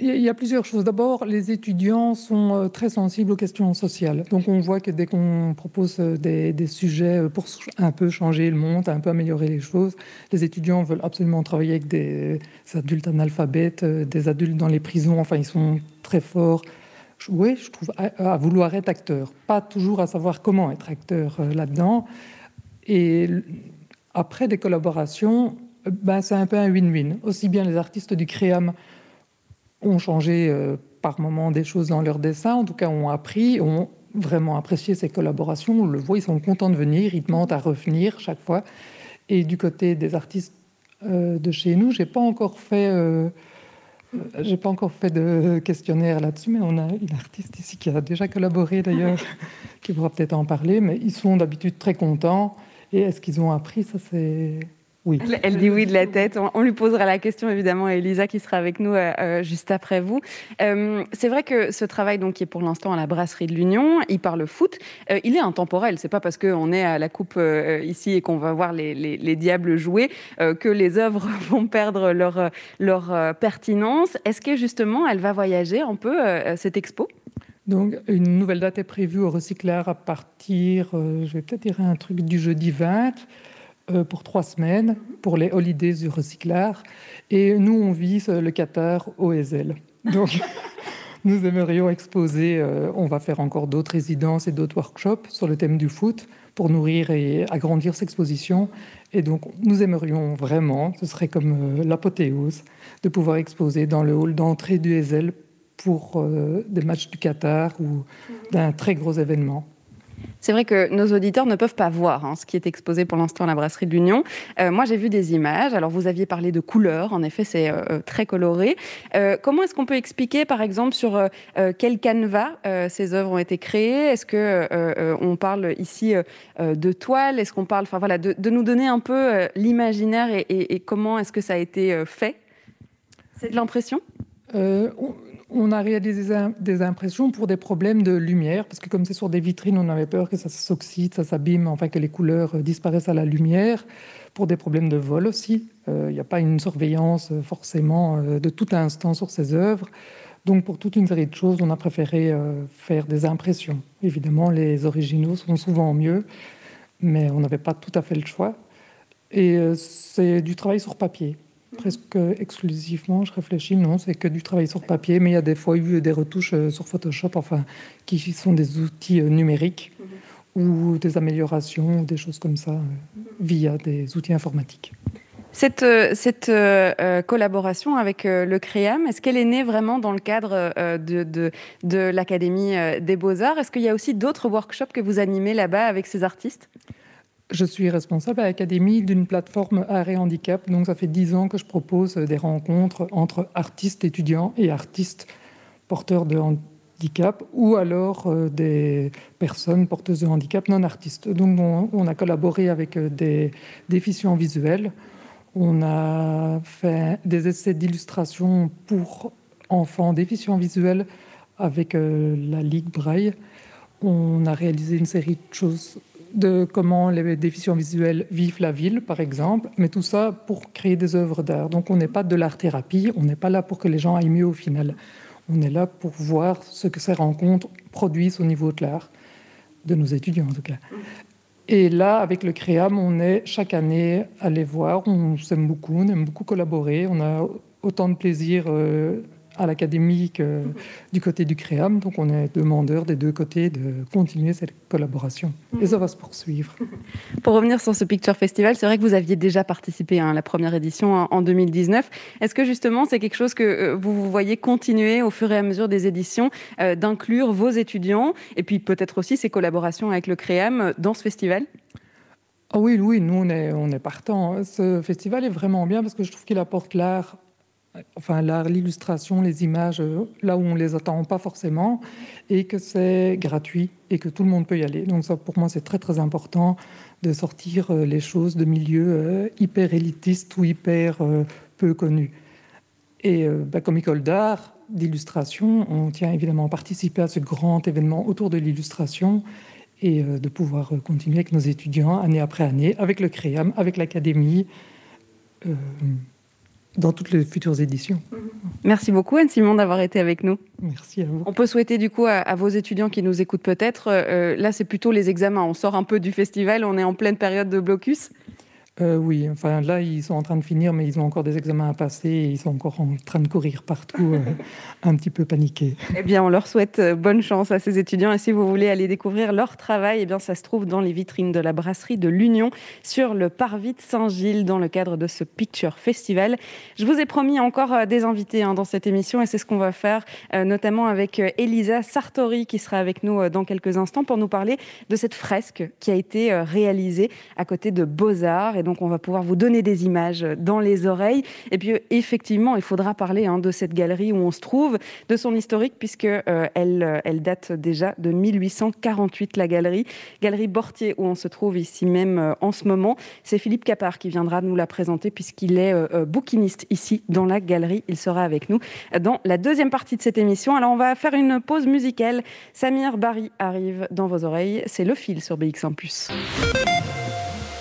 Il y a plusieurs choses. D'abord, les étudiants sont euh, très sensibles aux questions sociales. Donc, on voit que dès qu'on propose euh, des, sujets euh, pour un peu changer le monde, un peu améliorer les choses, les étudiants veulent absolument travailler avec des adultes analphabètes, des adultes dans les prisons. Enfin, ils sont très forts. Oui, je trouve, à, vouloir être acteur. Pas toujours à savoir comment être acteur là-dedans. Et après des collaborations, ben, c'est un peu un win-win. Aussi bien les artistes du CREAM ont changé euh, par moments des choses dans leur dessin, en tout cas ont appris, ont vraiment apprécié ces collaborations. On le voit, ils sont contents de venir, ils demandent à revenir chaque fois. Et du côté des artistes euh, de chez nous, j'ai pas encore fait euh, J'ai pas encore fait de questionnaire là-dessus, mais on a une artiste ici qui a déjà collaboré d'ailleurs, qui pourra peut-être en parler. Mais ils sont d'habitude très contents. Et est-ce qu'ils ont appris? Ça, c'est elle, dit oui de la tête. On, lui posera la question évidemment à Elisa qui sera avec nous euh, euh, juste après vous. Euh, c'est vrai que ce travail donc qui est pour l'instant à la brasserie de l'Union, il parle foot. il est intemporel. C'est pas parce qu'on est à la coupe ici et qu'on va voir les, diables jouer que les œuvres vont perdre leur leur pertinence. Est-ce que justement elle va voyager un peu cette expo? Donc, une nouvelle date est prévue au recycleur à partir, je vais peut-être dire un truc du jeudi 20. Euh, pour trois semaines pour les holidays du recyclard. Et nous, on vise le Qatar au Ezel. Donc, nous aimerions exposer, euh, on va faire encore d'autres résidences et d'autres workshops sur le thème du foot pour nourrir et agrandir cette exposition. Et donc, nous aimerions vraiment, ce serait comme euh, l'apothéose, de pouvoir exposer dans le hall d'entrée du Ezel pour des matchs du Qatar ou d'un très gros événement. C'est vrai que nos auditeurs ne peuvent pas voir hein, ce qui est exposé pour l'instant à la brasserie de l'Union. Euh, moi, j'ai vu des images. Alors, vous aviez parlé de couleurs. En effet, c'est euh, euh, très coloré. comment est-ce qu'on peut expliquer, par exemple, sur quel canevas ces œuvres ont été créées? Est-ce que on parle ici de toile? Est-ce qu'on parle, enfin voilà, de, nous donner un peu l'imaginaire et, comment est-ce que ça a été fait? C'est de l'impression? On a réalisé des impressions pour des problèmes de lumière, parce que comme c'est sur des vitrines, on avait peur que ça s'oxyde, ça s'abîme, enfin que les couleurs euh, disparaissent à la lumière, pour des problèmes de vol aussi. Euh, il n'y a pas une surveillance euh, forcément de tout instant sur ces œuvres. Donc pour toute une série de choses, on a préféré faire des impressions. Évidemment, les originaux sont souvent mieux, mais on n'avait pas tout à fait le choix. Et c'est du travail sur papier presque exclusivement, je réfléchis, non, c'est que du travail sur papier, mais il y a des fois eu des retouches euh, sur Photoshop, enfin, qui sont des outils euh, numériques mhm. ou des améliorations, des choses comme ça, euh, via des outils informatiques. Cette, cette collaboration avec le CREAM, est-ce qu'elle est née vraiment dans le cadre de, de, de l'Académie des beaux-arts? Est-ce qu'il y a aussi d'autres workshops que vous animez là-bas avec ces artistes? Je suis responsable à l'Académie d'une plateforme Art et Handicap. Donc, ça fait dix ans que je propose des rencontres entre artistes étudiants et artistes porteurs de handicap ou alors euh, des personnes porteuses de handicap non artistes. Donc, on, a collaboré avec euh, des déficients visuels. On a fait des essais d'illustration pour enfants déficients visuels avec euh, la Ligue Braille. On a réalisé une série de choses de comment les déficients visuels vivent la ville, par exemple, mais tout ça pour créer des œuvres d'art. Donc on n'est pas de l'art-thérapie, on n'est pas là pour que les gens aillent mieux au final. On est là pour voir ce que ces rencontres produisent au niveau de l'art, de nos étudiants en tout cas. Et là, avec le CREAM, on est chaque année à les voir, on s'aime beaucoup, on aime beaucoup collaborer, on a autant de plaisir euh, à l'académique du côté du CREAM. Donc on est demandeur des deux côtés de continuer cette collaboration. Et ça va se poursuivre. Pour revenir sur ce Picture Festival, c'est vrai que vous aviez déjà participé à la première édition en 2019. Est-ce que justement c'est quelque chose que euh, vous voyez continuer au fur et à mesure des éditions, euh, d'inclure vos étudiants et puis peut-être aussi ces collaborations avec le CREAM dans ce festival? Ah oui, oui, nous on est, on est partant. Ce festival est vraiment bien parce que je trouve qu'il apporte l'art enfin l'art, l'illustration, les images, euh, là où on les attend pas forcément, et que c'est gratuit et que tout le monde peut y aller. Donc ça, pour moi, c'est très très important de sortir euh, les choses de milieux euh, hyper élitistes ou hyper peu connus. Et bah, comme école d'art, d'illustration, on tient évidemment à participer à ce grand événement autour de l'illustration et de pouvoir continuer avec nos étudiants année après année, avec le CREAM, avec l'académie dans toutes les futures éditions. Merci beaucoup Anne-Simon d'avoir été avec nous. Merci à vous. On peut souhaiter du coup à, vos étudiants qui nous écoutent peut-être, euh, là c'est plutôt les examens, on sort un peu du festival, on est en pleine période de blocus. Euh, oui, enfin là, ils sont en train de finir, mais ils ont encore des examens à passer et ils sont encore en train de courir partout, euh, un petit peu paniqués. Eh bien, on leur souhaite euh, bonne chance à ces étudiants. Et si vous voulez aller découvrir leur travail, eh bien, ça se trouve dans les vitrines de la brasserie de l'Union sur le parvis de Saint-Gilles dans le cadre de ce Picture Festival. Je vous ai promis encore des invités hein, dans cette émission et c'est ce qu'on va faire, notamment avec Elisa Sartori qui sera avec nous dans quelques instants pour nous parler de cette fresque qui a été réalisée à côté de Beaux-Arts. Et donc on va pouvoir vous donner des images dans les oreilles. Et puis effectivement, il faudra parler hein, de cette galerie où on se trouve, de son historique, puisque elle, elle date déjà de 1848, la galerie. Galerie Bortier, où on se trouve ici même en ce moment. C'est Philippe Capard qui viendra nous la présenter, puisqu'il est bouquiniste ici dans la galerie. Il sera avec nous dans la deuxième partie de cette émission. Alors on va faire une pause musicale. Samir Barry arrive dans vos oreilles. C'est le fil sur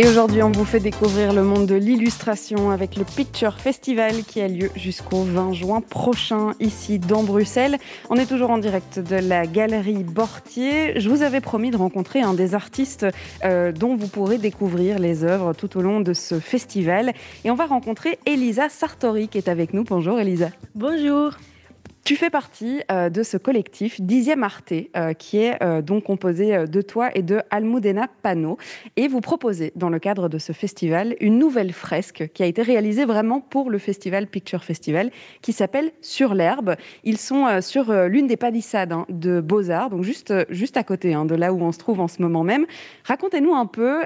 et aujourd'hui, on vous fait découvrir le monde de l'illustration avec le Picture Festival qui a lieu jusqu'au 20 juin prochain ici dans Bruxelles. On est toujours en direct de la galerie Bortier. Je vous avais promis de rencontrer un des artistes euh, dont vous pourrez découvrir les œuvres tout au long de ce festival. Et on va rencontrer Elisa Sartori qui est avec nous. Bonjour Elisa. Bonjour. Tu fais partie euh, de ce collectif Dixième Arte, euh, qui est euh, donc composé de toi et de Almudena Pano. Et vous proposez, dans le cadre de ce festival, une nouvelle fresque qui a été réalisée vraiment pour le festival Picture Festival, qui s'appelle Sur l'herbe. Ils sont sur l'une des palissades hein, de Beaux-Arts, donc juste, juste à côté hein, de là où on se trouve en ce moment même. Racontez-nous un peu,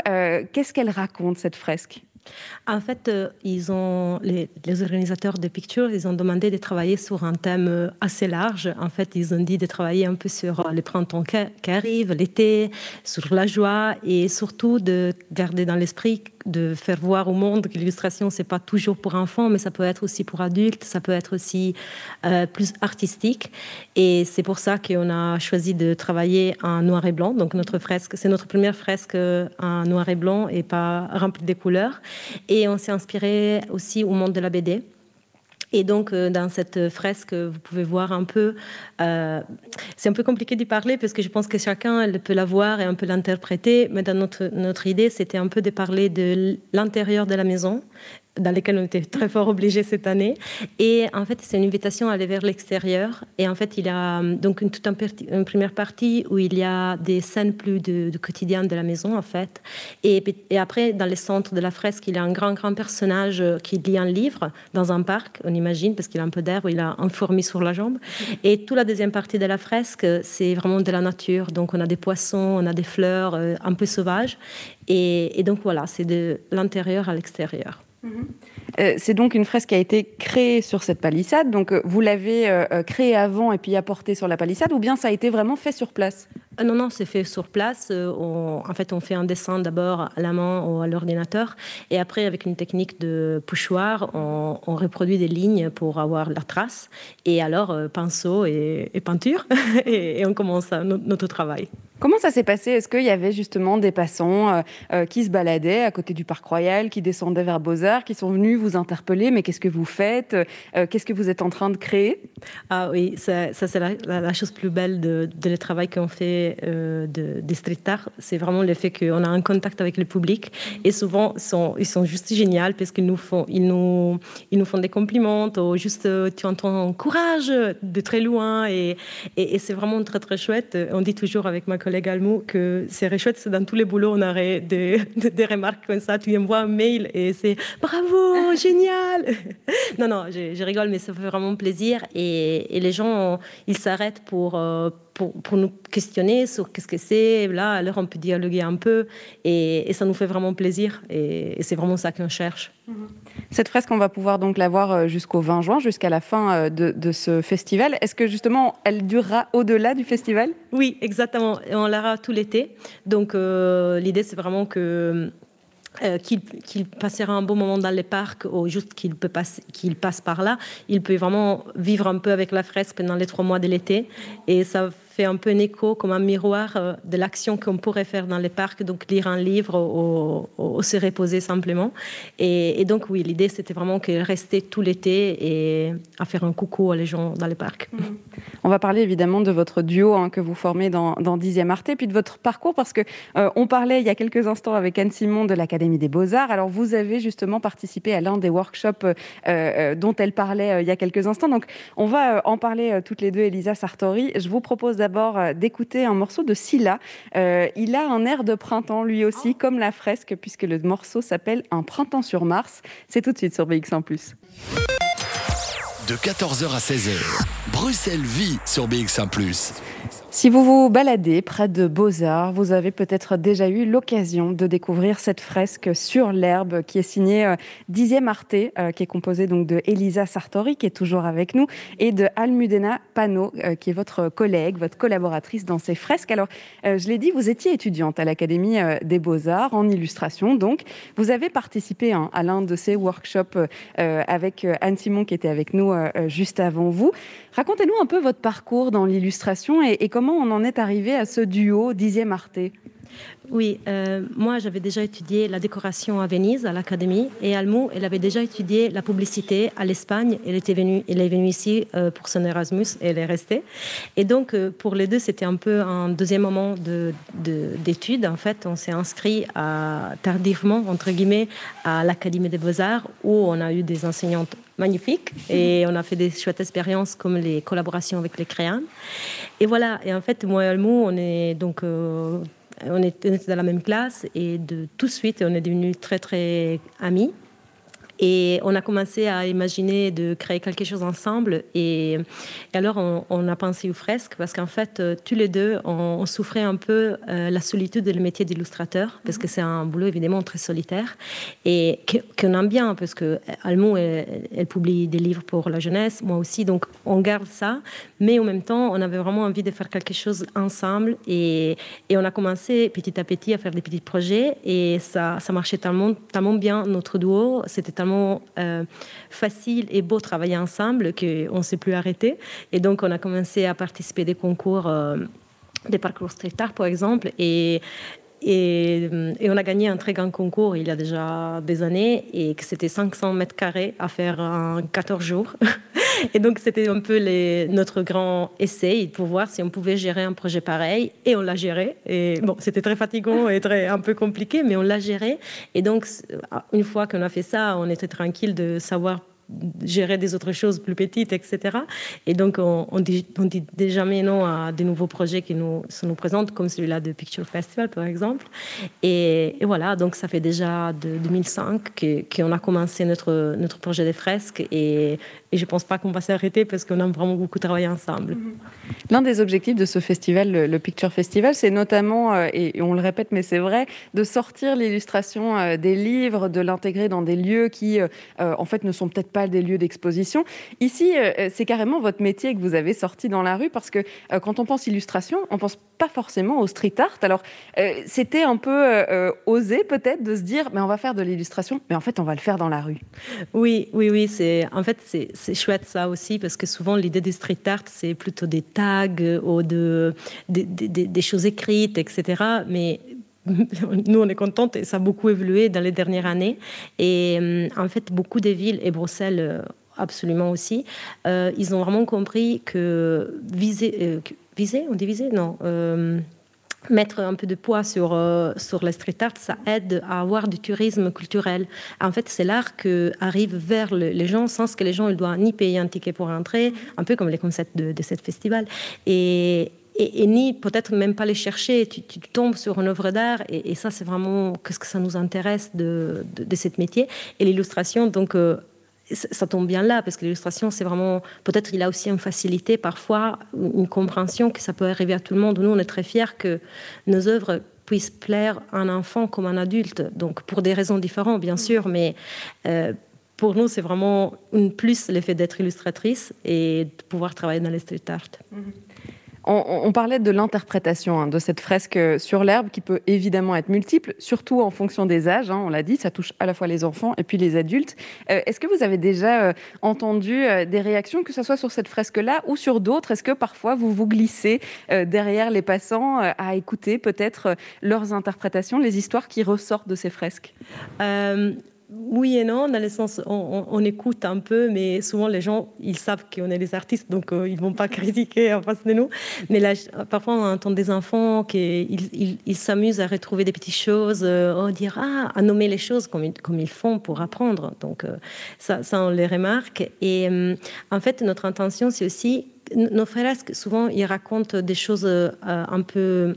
qu'est-ce qu'elle raconte, cette fresque? En fait, euh, ils ont, les, organisateurs de Pictures, ils ont demandé de travailler sur un thème euh, assez large. En fait, ils ont dit de travailler un peu sur euh, les printemps qui arrivent, l'été, sur la joie et surtout de garder dans l'esprit de faire voir au monde que l'illustration c'est pas toujours pour enfants mais ça peut être aussi pour adultes ça peut être aussi plus artistique. Et c'est pour ça qu'on a choisi de travailler en noir et blanc. Donc notre fresque c'est notre première fresque en noir et blanc et pas remplie de couleurs. Et on s'est inspiré aussi au monde de la BD. Et donc, euh, dans cette fresque, vous pouvez voir un peu. Euh, c'est un peu compliqué d'y parler parce que je pense que chacun peut la voir et un peu l'interpréter. Mais dans notre, notre idée, c'était un peu de parler de l'intérieur de la maison dans lesquels on était très fort obligés cette année. Et en fait, c'est une invitation à aller vers l'extérieur. Et en fait, il y a euh, donc une, toute première partie où il y a des scènes plus de, quotidien de la maison, en fait. Et, et, après, dans le centre de la fresque, il y a un grand, grand personnage euh, qui lit un livre dans un parc, on imagine, parce qu'il a un peu d'air, il a un fourmi sur la jambe. Et toute la deuxième partie de la fresque, c'est vraiment de la nature. Donc, on a des poissons, on a des fleurs euh, un peu sauvages. Et donc, voilà, c'est de l'intérieur à l'extérieur. Euh, c'est donc une fresque qui a été créée sur cette palissade. Donc, euh, vous l'avez euh, créée avant et puis apportée sur la palissade, ou bien ça a été vraiment fait sur place? Non, non, c'est fait sur place. en fait, on fait un dessin d'abord à la main ou à l'ordinateur, et après, avec une technique de pochoir, on, reproduit des lignes pour avoir la trace. Et alors, pinceau et, peinture, et, on commence notre travail. Comment ça s'est passé? Est-ce qu'il y avait justement des passants euh, euh, qui se baladaient à côté du Parc Royal, qui descendaient vers Beaux-Arts, qui sont venus vous interpeller? Mais qu'est-ce que vous faites? Euh, Qu'est-ce que vous êtes en train de créer? Ah oui, ça, c'est la, chose plus belle de, le travail qu'on fait de, des street art. C'est vraiment le fait qu'on a un contact avec le public. Et souvent, ils sont, juste géniaux parce qu'ils nous, font, ils nous, ils nous font des compliments ou juste tu entends courage de très loin. Et, c'est vraiment très, très chouette. On dit toujours avec ma collègue également que c'est chouette, c'est dans tous les boulots, on aurait des, remarques comme ça. Tu envoies un mail et c'est bravo, génial. non, non, je, rigole, mais ça fait vraiment plaisir. Et, et les gens, ils s'arrêtent pour, euh, pour, pour, nous questionner sur qu'est-ce que c'est. Là, alors on peut dialoguer un peu et, ça nous fait vraiment plaisir. Et, c'est vraiment ça qu'on cherche. Cette fresque, on va pouvoir donc la voir euh, jusqu'au 20 juin, jusqu'à la fin euh, de, de ce festival. Est-ce que justement, elle durera au-delà du festival? Oui, exactement. On l'aura tout l'été. Donc euh, l'idée, c'est vraiment que euh, qu'il passera un bon moment dans les parcs ou juste qu'il peut passer, qu'il passe par là, il peut vraiment vivre un peu avec la fresque pendant les trois mois de l'été et ça fait un peu un écho, comme un miroir euh, de l'action qu'on pourrait faire dans les parcs, donc lire un livre ou, se reposer simplement. Et, donc, oui, l'idée, c'était vraiment qu'elle restait tout l'été et à faire un coucou aux gens dans les parcs. Mhm. On va parler évidemment de votre duo hein, que vous formez dans, dans 10e Arte, puis de votre parcours, parce que euh, on parlait il y a quelques instants avec Anne Simon de l'Académie des Beaux-Arts. Alors, vous avez justement participé à l'un des workshops euh, dont elle parlait il y a quelques instants. Donc, on va en parler toutes les deux, Elisa Sartori. Je vous propose d'abord d'écouter un morceau de Scylla. il a un air de printemps lui aussi, comme la fresque, puisque le morceau s'appelle Un printemps sur Mars. C'est tout de suite sur BX1 de 14h à 16h. Bruxelles vit sur BX1 ⁇ si vous vous baladez près de Beaux-Arts, vous avez peut-être déjà eu l'occasion de découvrir cette fresque sur l'herbe qui est signée euh, Dixième Arte, euh, qui est composée donc de Elisa Sartori, qui est toujours avec nous, et de Almudena Pano, euh, qui est votre collègue, votre collaboratrice dans ces fresques. Alors, je l'ai dit, vous étiez étudiante à l'Académie des Beaux-Arts en illustration, donc vous avez participé hein, à l'un de ces workshops avec Anne Simon, qui était avec nous juste avant vous. Racontez-nous un peu votre parcours dans l'illustration et, comment on en est arrivé à ce duo dixième Arte. Oui, euh, moi j'avais déjà étudié la décoration à Venise, à l'Académie, et Almou, elle avait déjà étudié la publicité à l'Espagne. Elle, était venue, elle est venue ici euh, pour son Erasmus et elle est restée. Et donc euh, pour les deux, c'était un peu un deuxième moment d'études. De, en fait, on s'est inscrit à, tardivement, entre guillemets, à l'Académie des Beaux-Arts, où on a eu des enseignantes magnifiques et on a fait des chouettes expériences comme les collaborations avec les créans. Et voilà, et en fait, moi et Almou, on est donc on était dans la même classe et de tout de suite, on est devenus très, très amis. Et on a commencé à imaginer de créer quelque chose ensemble. Et, alors, on, a pensé aux fresques parce qu'en fait, euh, tous les deux, on, souffrait un peu euh, la solitude du métier d'illustrateur parce que c'est un boulot évidemment très solitaire et qu'on aime bien parce que Almou, elle, publie des livres pour la jeunesse, moi aussi. Donc, on garde ça. Mais en même temps, on avait vraiment envie de faire quelque chose ensemble. Et, et on a commencé petit à petit à faire des petits projets. Et ça, ça marchait tellement, tellement bien, notre duo. C'était euh, facile et beau travailler ensemble qu'on ne s'est plus arrêté. Et donc, on a commencé à participer à des concours, euh, des parcours street art, par exemple. Et, et, et, on a gagné un très grand concours il y a déjà des années et que c'était 500 mètres carrés à faire en 14 jours. Et donc, c'était un peu notre grand essai pour voir si on pouvait gérer un projet pareil. Et on l'a géré. Et bon, c'était très fatigant et très, un peu compliqué, mais on l'a géré. Et donc, une fois qu'on a fait ça, on était tranquille de savoir gérer des autres choses plus petites, etc. Et donc, on, on, dit, on dit déjà non à des nouveaux projets qui nous, se nous présentent, comme celui-là de Picture Festival, par exemple. Et, voilà, donc ça fait déjà de 2005 qu'on a commencé notre, notre projet des fresques. Et, et je ne pense pas qu'on va s'arrêter parce qu'on a vraiment beaucoup travaillé ensemble. Mm-hmm. L'un des objectifs de ce festival, le, Picture Festival, c'est notamment, euh, et on le répète, mais c'est vrai, de sortir l'illustration euh, des livres, de l'intégrer dans des lieux qui, euh, en fait, ne sont peut-être pas des lieux d'exposition. Ici, c'est carrément votre métier que vous avez sorti dans la rue parce que quand on pense illustration, on pense pas forcément au street art. Alors, c'était un peu osé peut-être de se dire, mais on va faire de l'illustration, mais en fait, on va le faire dans la rue. Oui, oui, oui. C'est en fait c'est chouette ça aussi, parce que souvent l'idée du street art, c'est plutôt des tags ou de, des choses écrites, etc. Mais nous, on est contente et ça a beaucoup évolué dans les dernières années. Et euh, en fait, beaucoup de villes, et Bruxelles euh, absolument aussi, euh, ils ont vraiment compris que viser, viser on dit Non mettre un peu de poids sur, euh, sur la street art, ça aide à avoir du tourisme culturel. En fait, c'est l'art qui arrive vers les gens sans que les gens ne doivent ni payer un ticket pour entrer, un peu comme les concepts de, de ce festival. Et, ni peut-être même pas les chercher. Tu, tombes sur une œuvre d'art et, ça, c'est vraiment qu'est-ce que ça nous intéresse de, de, de ce métier. Et l'illustration, donc, euh, ça tombe bien là, parce que l'illustration, c'est vraiment. Peut-être il a aussi une facilité, parfois, une compréhension que ça peut arriver à tout le monde. Nous, on est très fiers que nos œuvres puissent plaire à un enfant comme à un adulte. Donc, pour des raisons différentes, bien sûr, mais. Euh, pour nous, c'est vraiment une plus l'effet d'être illustratrice et de pouvoir travailler dans les street art. Mm-hmm. On, parlait de l'interprétation hein, de cette fresque sur l'herbe qui peut évidemment être multiple, surtout en fonction des âges. Hein, on l'a dit, ça touche à la fois les enfants et puis les adultes. Euh, est-ce que vous avez déjà euh, entendu euh, des réactions, que ce soit sur cette fresque-là ou sur d'autres? Est-ce que parfois vous vous glissez derrière les passants à écouter peut-être leurs interprétations, les histoires qui ressortent de ces fresques? Oui et non, dans le sens on, on, écoute un peu, mais souvent les gens ils savent qu'on est des artistes, donc euh, ils vont pas critiquer en face de nous. Mais là, parfois on entend des enfants qui ils s'amusent à retrouver des petites choses, euh, à dire ah, à nommer les choses comme, ils font pour apprendre. Donc euh, ça, on les remarque. Et en fait, notre intention c'est aussi nos fresques, souvent, ils racontent des choses un peu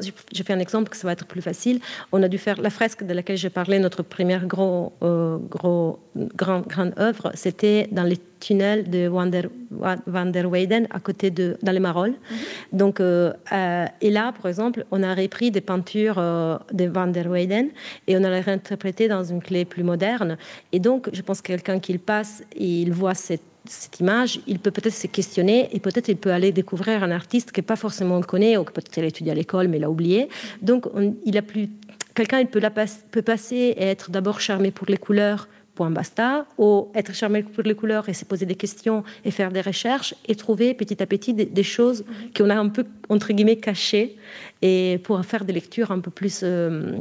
je fais un exemple que ça va être plus facile. On a dû faire la fresque de laquelle j'ai parlé, notre première gros, euh, gros, grande œuvre, c'était dans les tunnels de Van der, Weyden, à côté de, dans les Marolles. Mhm. Donc, euh, euh, et là, par exemple, on a repris des peintures de Van der Weyden et on a les réinterprétées dans une clé plus moderne. Et donc, je pense que quelqu'un qui passe et il voit cette cette image, il peut peut-être se questionner et peut-être il peut aller découvrir un artiste qu'il pas forcément connaît ou que peut-être il a étudié à l'école mais l'a oublié. Donc il a plus quelqu'un il peut, la peut passer et être d'abord charmé pour les couleurs point basta, ou être charmé pour les couleurs et se poser des questions et faire des recherches et trouver petit à petit des, choses qu'on a un peu entre guillemets cachées et pour faire des lectures un peu plus euh,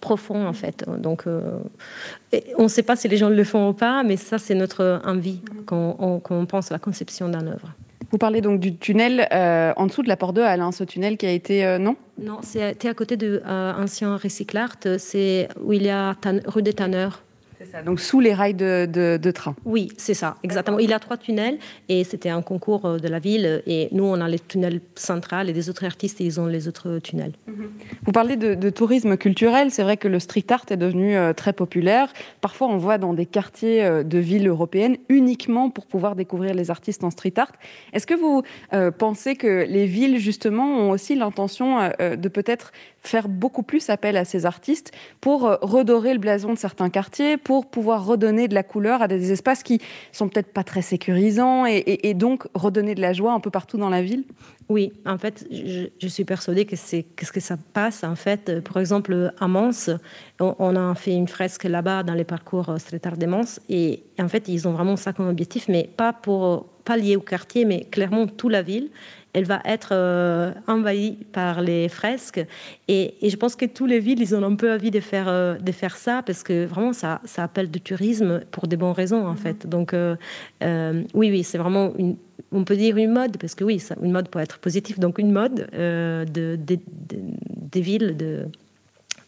profond en fait. Donc, euh, on ne sait pas si les gens le font ou pas, mais ça, c'est notre envie quand on, pense à la conception d'un œuvre. Vous parlez donc du tunnel euh, en dessous de la porte de Halle, hein, ce tunnel qui a été euh, non? Non, c'était à côté de ancien Recyclart, c'est où il y a rue des Tanneurs. C'est ça, donc sous les rails de, train. Oui, c'est ça, exactement. Il a trois tunnels et c'était un concours euh, de la ville et nous, on a les tunnels centrales et des autres artistes, ils ont les autres tunnels. Mhm. Vous parlez de, tourisme culturel, c'est vrai que le street art est devenu euh, très populaire. Parfois, on voit dans des quartiers euh, de villes européennes uniquement pour pouvoir découvrir les artistes en street art. Est-ce que vous pensez que les villes, justement, ont aussi l'intention de peut-être faire beaucoup plus appel à ces artistes pour redorer le blason de certains quartiers, pour pouvoir redonner de la couleur à des espaces qui sont peut-être pas très sécurisants et, donc redonner de la joie un peu partout dans la ville? Oui, en fait, je, suis persuadée que c'est qu'est-ce que ça passe. En fait, par exemple, à Mons, on, a fait une fresque là-bas dans les parcours street art de Mons, et en fait, ils ont vraiment ça comme objectif, mais pas pour pas lié au quartier, mais clairement toute la ville elle va être euh, envahie par les fresques. Et, je pense que tous les villes, ils ont un peu envie de faire, euh, de faire ça parce que vraiment, ça, ça appelle du tourisme pour des bonnes raisons, en mhm. fait. Donc, euh, oui, oui, c'est vraiment une, on peut dire une mode, parce que oui, ça, une mode peut être positive, donc une mode de, des villes, de,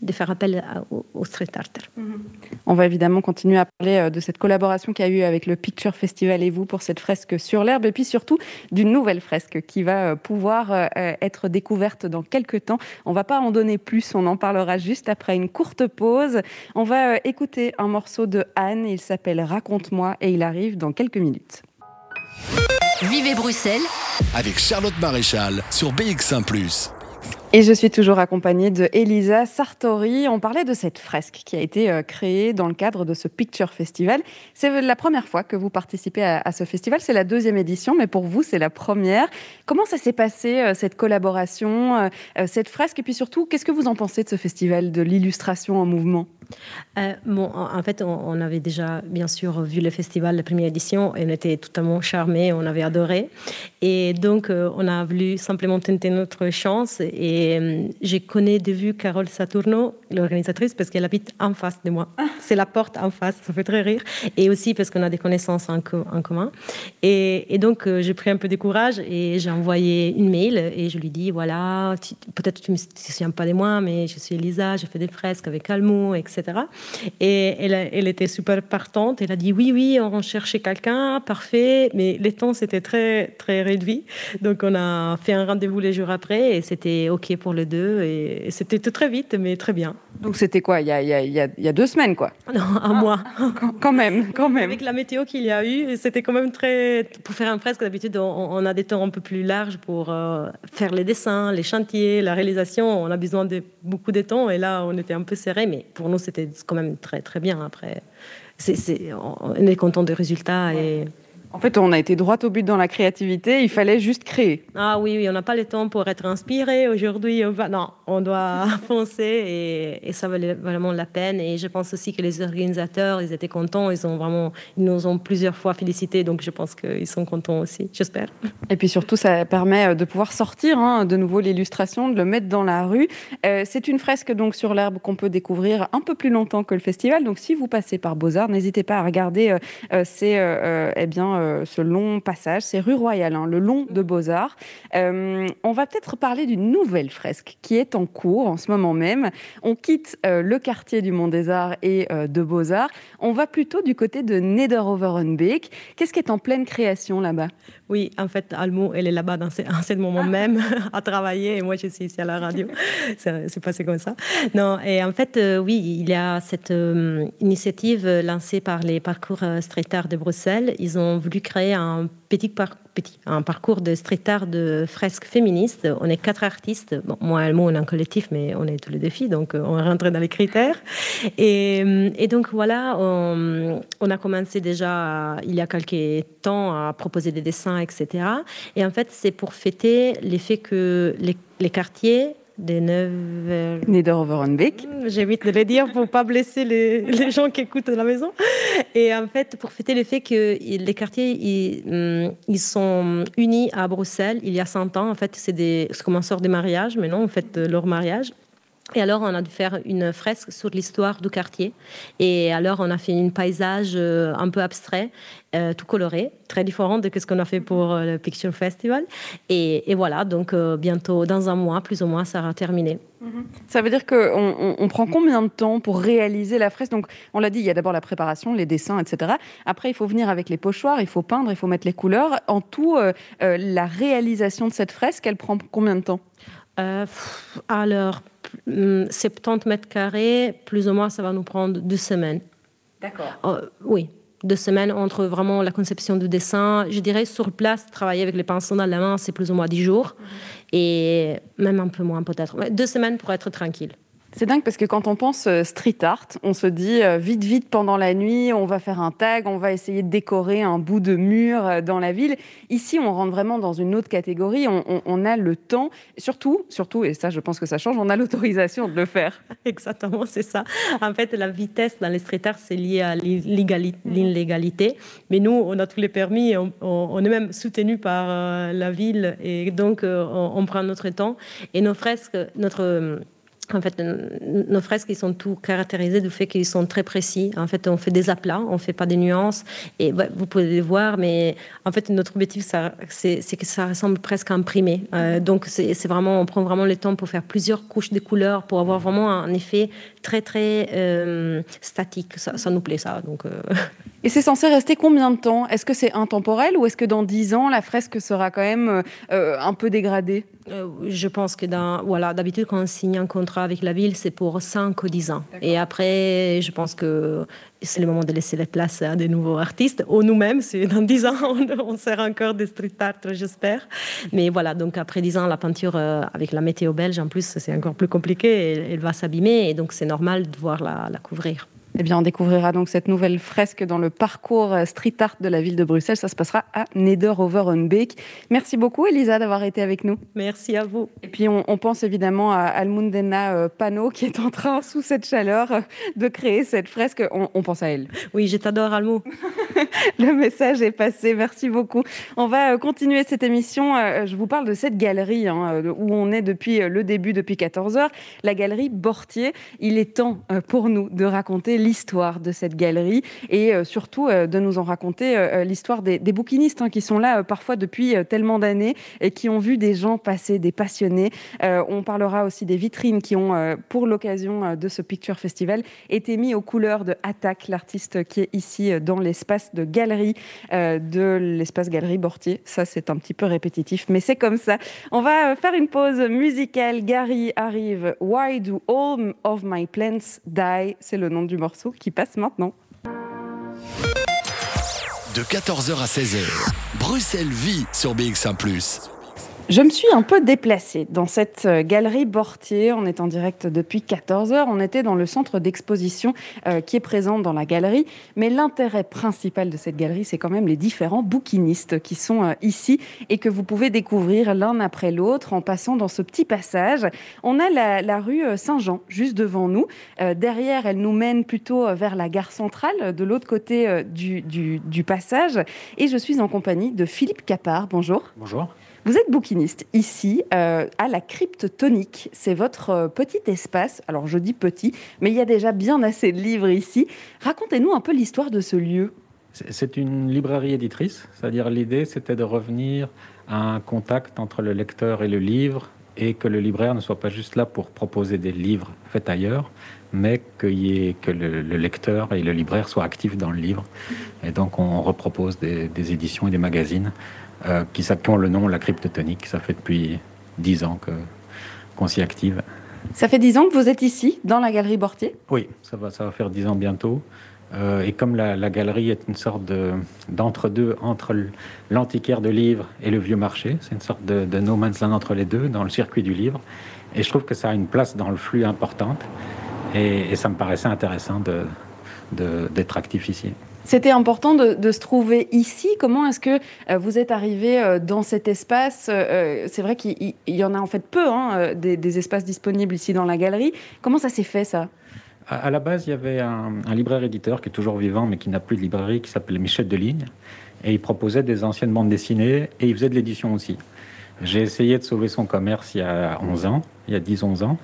de faire appel au, street art. Mhm. On va évidemment continuer à parler euh, de cette collaboration qu'il y a eu avec le Picture Festival et vous pour cette fresque sur l'herbe, et puis surtout d'une nouvelle fresque qui va euh, pouvoir euh, être découverte dans quelques temps. On va pas en donner plus, on en parlera juste après une courte pause. On va écouter un morceau de Anne, il s'appelle Raconte-moi et il arrive dans quelques minutes. Vivez Bruxelles avec Charlotte Maréchal sur BX1 ⁇ et je suis toujours accompagnée de Elisa Sartori. On parlait de cette fresque qui a été euh, créée dans le cadre de ce Picture Festival. C'est la première fois que vous participez à, ce festival. C'est la deuxième édition, mais pour vous, c'est la première. Comment ça s'est passé, euh, cette collaboration, euh, cette fresque? Et puis surtout, qu'est-ce que vous en pensez de ce festival, de l'illustration en mouvement? Bon, en fait, on, avait déjà, bien sûr, vu le festival, la première édition, et on était totalement charmés, on avait adoré. Et donc, on a voulu simplement tenter notre chance. Et euh, je connais de vue Carole Saturno, l'organisatrice, parce qu'elle habite en face de moi. Ah. C'est la porte en face, ça fait très rire. Et aussi parce qu'on a des connaissances en, commun. Et, donc, euh, j'ai pris un peu de courage et j'ai envoyé une mail et je lui dis voilà, peut-être tu ne te souviens pas de moi, mais je suis Elisa, j'ai fait des fresques avec Almo, etc. Et elle, elle était super partante. Elle a dit oui, oui, on cherchait quelqu'un, parfait. Mais les temps, c'était très, très réduit. Donc, on a fait un rendez-vous les jours après et c'était OK pour les deux. Et, c'était très vite, mais très bien. Donc c'était quoi? Il y, a, il, y a, il y, a, deux semaines, quoi Non, un mois. Quand, même, quand même. Avec la météo qu'il y a eu, c'était quand même très... Pour faire un fresque, d'habitude, on, a des temps un peu plus larges pour euh, faire les dessins, les chantiers, la réalisation. On a besoin de beaucoup de temps. Et là, on était un peu serré, mais pour nous, c'était quand même très, très bien. Après, c'est on est content des résultats. En fait, on a été droit au but dans la créativité, il fallait juste créer. Ah oui, oui on n'a pas le temps pour être inspiré. Aujourd'hui, on va... non, on doit foncer et, ça valait vraiment la peine. Et je pense aussi que les organisateurs, ils étaient contents. Ils, ont vraiment, ils nous ont plusieurs fois félicités, donc je pense qu'ils sont contents aussi, j'espère. Et puis surtout, ça permet euh, de pouvoir sortir hein, de nouveau l'illustration, de le mettre dans la rue. Euh, c'est une fresque donc sur l'herbe qu'on peut découvrir un peu plus longtemps que le festival. Donc si vous passez par Beaux-Arts, n'hésitez pas à regarder euh, ces, eh bien, euh, ce long passage. C'est rue Royale, hein, le long de Beaux-Arts. Euh, on va peut-être parler d'une nouvelle fresque qui est en cours en ce moment même. On quitte le quartier du Mont des Arts et de Beaux-Arts. On va plutôt du côté de Nederoverenbeek. Qu'est-ce qui est en pleine création là-bas? Oui, en fait, Almo, elle est là-bas dans ce, en ce moment même à travailler et moi je suis ici à la radio. C'est passé comme ça. Non, et en fait, oui, il y a cette initiative lancée par les parcours street art de Bruxelles. Ils ont voulu créer un petit, un parcours de street art de fresques féministes. On est quatre artistes. Bon, moi et on est un collectif, mais on est tous les défis, donc euh, on est rentré dans les critères. Et, euh, donc voilà, on, a commencé déjà il y a quelques temps à proposer des dessins, etc. Et en fait, c'est pour fêter l'effet que les quartiers des 9 Niederoverenbeek. J'évite de le dire pour pas blesser les, les, gens qui écoutent à la maison. Et en fait, pour fêter le fait que les quartiers, ils, hum, ils, sont unis à Bruxelles il y a 100 ans. En fait, c'est des commenceurs des mariages, mais non, en fait, leur mariage. Et alors, on a dû faire une fresque sur l'histoire du quartier. Et alors, on a fait un paysage euh, un peu abstrait, euh, tout coloré, très différent de ce qu'on a fait pour euh, le Picture Festival. Et, voilà, donc bientôt, dans un mois, plus ou moins, ça sera terminé. Mhm. Ça veut dire qu'on on, prend combien de temps pour réaliser la fresque? Donc, on l'a dit, il y a d'abord la préparation, les dessins, etc. Après, il faut venir avec les pochoirs, il faut peindre, il faut mettre les couleurs. En tout, la réalisation de cette fresque, elle prend combien de temps? Alors, 70 mètres carrés, plus ou moins, ça va nous prendre deux semaines. D'accord. Euh, oui, deux semaines entre vraiment la conception du dessin. Je dirais sur place, travailler avec les pinceaux dans la main, c'est plus ou moins dix jours. Mhm. Et même un peu moins peut-être. Deux semaines pour être tranquille. C'est dingue parce que quand on pense euh, street art, on se dit euh, vite, vite pendant la nuit, on va faire un tag, on va essayer de décorer un bout de mur euh, dans la ville. Ici, on rentre vraiment dans une autre catégorie. On, a le temps, surtout, surtout, et ça, je pense que ça change, on a l'autorisation de le faire. Exactement, c'est ça. En fait, la vitesse dans les street art, c'est lié à l'illégalité. Mais nous, on a tous les permis, on, on est même soutenu par la ville, et donc on, on prend notre temps. Et nos fresques, notre en fait, nos fresques, ils sont tout caractérisés du fait qu'ils sont très précis. En fait, on fait des aplats, on fait pas des nuances. Et vous pouvez les voir, mais en fait, notre objectif, c'est que ça ressemble presque à imprimé. Euh, donc, c'est vraiment, on prend vraiment le temps pour faire plusieurs couches de couleurs, pour avoir vraiment un effet très, très euh, statique. Ça, nous plaît, ça. Donc, euh. Et c'est censé rester combien de temps? Est-ce que c'est intemporel ou est-ce que dans 10 ans, la fresque sera quand même un peu dégradée? Euh, je pense que dans, voilà, d'habitude, quand on signe un contrat avec la ville, c'est pour 5 ou 10 ans. Et après, je pense que c'est le moment de laisser la place à des nouveaux artistes, ou nous-mêmes, si dans 10 ans, on, sert encore des street art, j'espère. Mais voilà, donc après 10 ans, la peinture euh, avec la météo belge, en plus, c'est encore plus compliqué, elle, elle va s'abîmer, et donc c'est normal de voir la, la couvrir. Eh bien, on découvrira donc cette nouvelle fresque dans le parcours euh, street art de la ville de Bruxelles. Ça se passera à Neder-over-on-Beek. Merci beaucoup, Elisa, d'avoir été avec nous. Merci à vous. Et puis, on, pense évidemment à Almundena euh, Pano, qui est en train, sous cette chaleur, euh, de créer cette fresque. On, pense à elle. Oui, je t'adore, Almo. le message est passé. Merci beaucoup. On va continuer cette émission. Je vous parle de cette galerie hein, où on est depuis le début, depuis 14 heures. La galerie Bortier. Il est temps pour nous de raconter l'histoire de cette galerie et euh, surtout euh, de nous en raconter euh, l'histoire des, bouquinistes hein, qui sont là parfois depuis tellement d'années et qui ont vu des gens passer, des passionnés. on parlera aussi des vitrines qui ont, pour l'occasion de ce Picture Festival, été mis aux couleurs de Attaque, l'artiste qui est ici dans l'espace de galerie, de l'espace galerie Bortier. Ça, c'est un petit peu répétitif, mais c'est comme ça. On va faire une pause musicale. Gary arrive. Why do all of my plants die? C'est le nom du morceau qui passe maintenant. De 14h à 16h, Bruxelles vit sur BX1 ⁇ je me suis un peu déplacée dans cette euh, galerie Bortier. On est en direct depuis 14 heures. On était dans le centre d'exposition euh, qui est présent dans la galerie. Mais l'intérêt principal de cette galerie, c'est quand même les différents bouquinistes qui sont euh, ici et que vous pouvez découvrir l'un après l'autre en passant dans ce petit passage. On a la, rue Saint-Jean juste devant nous. derrière, elle nous mène plutôt vers la gare centrale, de l'autre côté du, du passage. Et je suis en compagnie de Philippe Capard. Bonjour. Bonjour. Vous êtes bouquiniste ici euh, à la Crypte Tonique. C'est votre euh, petit espace. Alors je dis petit, mais il y a déjà bien assez de livres ici. Racontez-nous un peu l'histoire de ce lieu. C'est une librairie éditrice, c'est-à-dire l'idée c'était de revenir à un contact entre le lecteur et le livre et que le libraire ne soit pas juste là pour proposer des livres faits ailleurs, mais que, y que le, lecteur et le libraire soient actifs dans le livre. Et donc on repropose des, éditions et des magazines euh, qui, ont le nom La Cryptotonique. Ça fait depuis dix ans qu'on s'y active. Ça fait dix ans que vous êtes ici, dans la galerie Bortier? Oui, ça va, ça va faire dix ans bientôt. Euh, et comme la, galerie est une sorte d'entre-deux entre l'antiquaire de livres et le vieux marché, c'est une sorte de, no man's land entre les deux, dans le circuit du livre. Et je trouve que ça a une place dans le flux importante. Et, ça me paraissait intéressant d'être actif ici. C'était important de, se trouver ici. Comment est-ce que euh, vous êtes arrivé euh, dans cet espace C'est vrai qu'il y en a en fait peu, hein, des, espaces disponibles ici dans la galerie. Comment ça s'est fait ça? À, la base, il y avait un, libraire-éditeur qui est toujours vivant, mais qui n'a plus de librairie, qui s'appelait Michel Deligne. Et il proposait des anciennes bandes dessinées et il faisait de l'édition aussi. J'ai essayé de sauver son commerce il y a 11 ans, il y a 10-11 ans.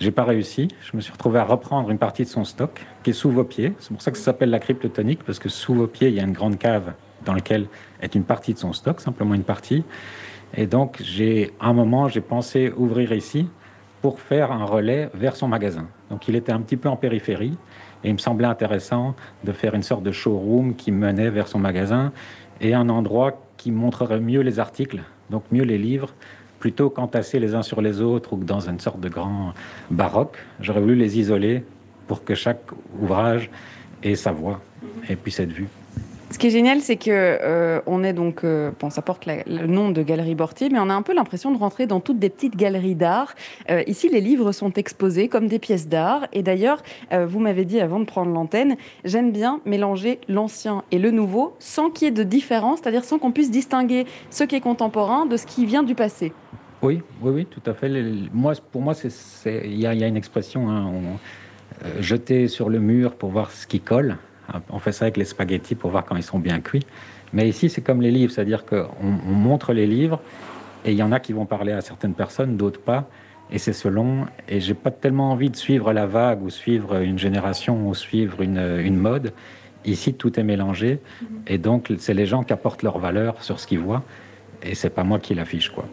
J'ai pas réussi. Je me suis retrouvé à reprendre une partie de son stock qui est sous vos pieds. C'est pour ça que ça s'appelle la cryptotonique, parce que sous vos pieds, il y a une grande cave dans laquelle est une partie de son stock, simplement une partie. Et donc, j'ai, un moment, j'ai pensé ouvrir ici pour faire un relais vers son magasin. Donc il était un petit peu en périphérie et il me semblait intéressant de faire une sorte de showroom qui menait vers son magasin et un endroit qui montrerait mieux les articles, donc mieux les livres, plutôt qu'entassés les uns sur les autres ou dans une sorte de grand baroque. J'aurais voulu les isoler pour que chaque ouvrage ait sa voix et puisse être vu. Ce qui est génial, c'est que euh, on est donc, euh, bon, ça porte le nom de Galerie Bortier, mais on a un peu l'impression de rentrer dans toutes des petites galeries d'art. Euh, ici, les livres sont exposés comme des pièces d'art. Et d'ailleurs, vous m'avez dit avant de prendre l'antenne, j'aime bien mélanger l'ancien et le nouveau sans qu'il y ait de différence, c'est-à-dire sans qu'on puisse distinguer ce qui est contemporain de ce qui vient du passé. Oui, oui, oui, tout à fait. Moi, pour moi, il y, a une expression, hein, jeter sur le mur pour voir ce qui colle. On fait ça avec les spaghettis pour voir quand ils sont bien cuits. Mais ici, c'est comme les livres, c'est-à-dire qu'on on montre les livres et il y en a qui vont parler à certaines personnes, d'autres pas. Et c'est selon. Et j'ai pas tellement envie de suivre la vague ou suivre une génération ou suivre une, mode. Ici, tout est mélangé. Et donc, c'est les gens qui apportent leur valeur sur ce qu'ils voient. Et c'est pas moi qui l'affiche, quoi.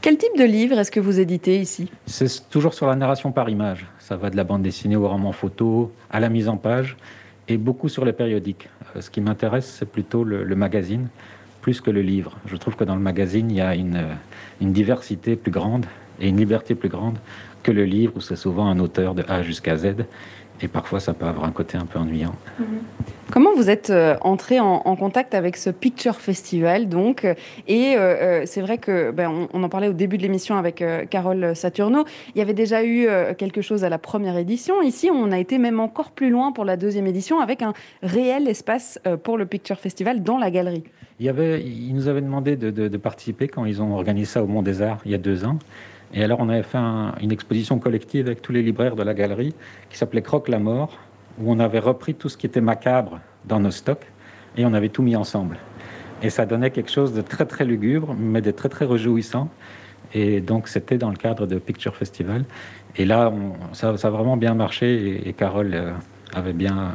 Quel type de livre est-ce que vous éditez ici? C'est toujours sur la narration par image. Ça va de la bande dessinée au roman photo, à la mise en page et beaucoup sur les périodiques. Euh, ce qui m'intéresse, c'est plutôt le, magazine, plus que le livre. Je trouve que dans le magazine, il y a une, une diversité plus grande et une liberté plus grande que le livre, où c'est souvent un auteur de A jusqu'à Z. Et parfois, ça peut avoir un côté un peu ennuyant. Mhm. Comment vous êtes euh, entré en, contact avec ce Picture Festival donc Et euh, euh, c'est vrai que ben, on, en parlait au début de l'émission avec Carole Saturno. Il y avait déjà eu quelque chose à la première édition. Ici, on a été même encore plus loin pour la deuxième édition avec un réel espace pour le Picture Festival dans la galerie. Il, y avait, ils nous avaient demandé de, de participer quand ils ont organisé ça au Mont des Arts il y a deux ans. Et alors, on avait fait une exposition collective avec tous les libraires de la galerie qui s'appelait Croque la mort, où on avait repris tout ce qui était macabre dans nos stocks et on avait tout mis ensemble. Et ça donnait quelque chose de très très lugubre, mais de très très réjouissant. Et donc, c'était dans le cadre de Picture Festival. Et là, ça, a vraiment bien marché et, Carole euh, avait bien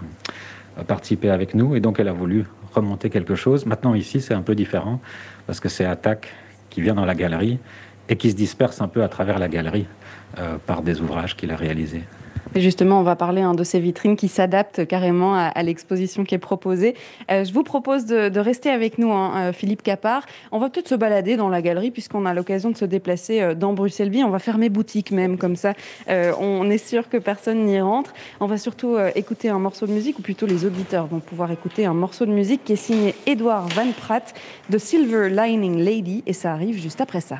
euh, participé avec nous. Et donc, elle a voulu remonter quelque chose. Maintenant, ici, c'est un peu différent parce que c'est Attaque qui vient dans la galerie et qui se disperse un peu à travers la galerie euh, par des ouvrages qu'il a réalisés. Et justement, on va parler hein, de ces vitrines qui s'adaptent carrément à, l'exposition qui est proposée. Euh, je vous propose de, rester avec nous, hein, euh, Philippe Capard. On va peut-être se balader dans la galerie puisqu'on a l'occasion de se déplacer dans Bruxelles-Ville. On va fermer boutique même, comme ça, on est sûr que personne n'y rentre. On va surtout écouter un morceau de musique, ou plutôt les auditeurs vont pouvoir écouter un morceau de musique qui est signé Edouard Van Pratt de Silver Lining Lady, et ça arrive juste après ça.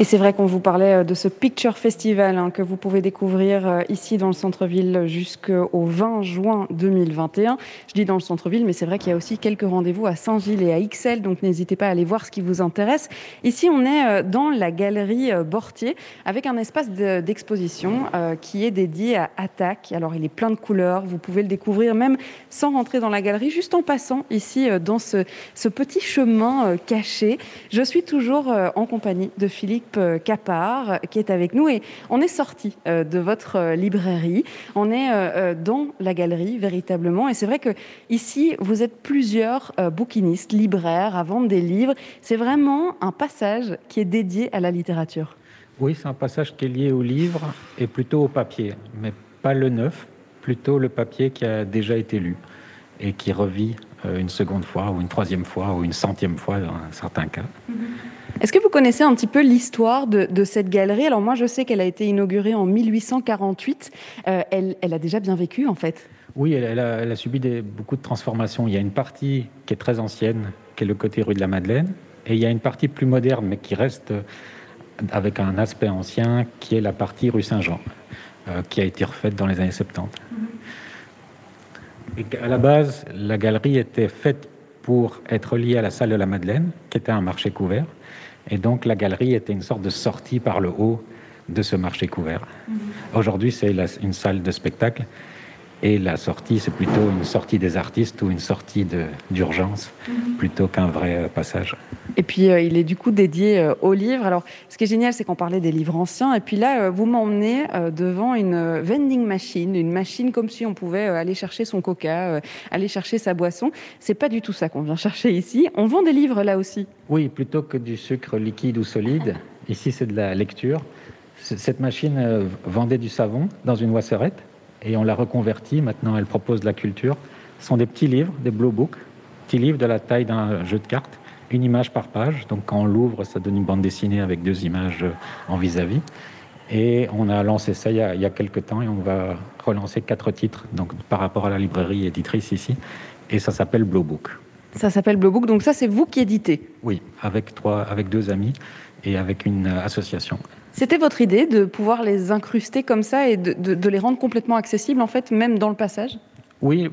Et c'est vrai qu'on vous parlait euh, de ce Picture Festival hein, que vous pouvez découvrir euh, ici dans le centre-ville jusqu'au 20 juin 2021. Je dis dans le centre-ville, mais c'est vrai qu'il y a aussi quelques rendez-vous à Saint-Gilles et à Ixelles, donc n'hésitez pas à aller voir ce qui vous intéresse. Ici, on est euh, dans la galerie Bortier avec un espace d'exposition qui est dédié à Attaque. Alors, il est plein de couleurs, vous pouvez le découvrir même sans rentrer dans la galerie, juste en passant ici dans ce, ce petit chemin caché. Je suis toujours en compagnie de Philippe Philippe Capard qui est avec nous et on est sorti de votre librairie. On est dans la galerie véritablement et c'est vrai que ici vous êtes plusieurs bouquinistes, libraires à vendre des livres. C'est vraiment un passage qui est dédié à la littérature. Oui, c'est un passage qui est lié au livre et plutôt au papier, mais pas le neuf, plutôt le papier qui a déjà été lu et qui revit euh, une seconde fois ou une troisième fois ou une centième fois dans certains cas. Est-ce que vous connaissez un petit peu l'histoire de, cette galerie? Alors moi, je sais qu'elle a été inaugurée en 1848. Euh, elle, a déjà bien vécu, en fait. Oui, elle, a, subi beaucoup de transformations. Il y a une partie qui est très ancienne, qui est le côté rue de la Madeleine, et il y a une partie plus moderne, mais qui reste avec un aspect ancien qui est la partie rue Saint-Jean, euh, qui a été refaite dans les années 70. Et à la base, la galerie était faite pour être liée à la salle de la Madeleine, qui était un marché couvert. Et donc la galerie était une sorte de sortie par le haut de ce marché couvert. Mhm. Aujourd'hui, c'est une salle de spectacle et la sortie, c'est plutôt une sortie des artistes ou une sortie d'urgence mhm. plutôt qu'un vrai euh, passage. Et puis, euh, il est du coup dédié euh, aux livres. Alors, ce qui est génial, c'est qu'on parlait des livres anciens. Et puis là, vous m'emmenez devant une vending machine, une machine comme si on pouvait aller chercher son coca, aller chercher sa boisson. C'est pas du tout ça qu'on vient chercher ici. On vend des livres là aussi. Oui, plutôt que du sucre liquide ou solide. Ici, c'est de la lecture. Cette machine vendait du savon dans une wasserette et on l'a reconverti. Maintenant, elle propose de la culture. Ce sont des petits livres, des blue books, petits livres de la taille d'un jeu de cartes, une image par page. Donc, quand on l'ouvre, ça donne une bande dessinée avec deux images en vis-à-vis. Et on a lancé ça il y a, il y a, quelques temps et on va relancer quatre titres donc, par rapport à la librairie éditrice ici. Et ça s'appelle Blue Book. Ça s'appelle Blue Book, donc ça c'est vous qui éditez? Oui, avec, trois, avec deux amis et avec une association. C'était votre idée de pouvoir les incruster comme ça et de, les rendre complètement accessibles, en fait, même dans le passage? Oui,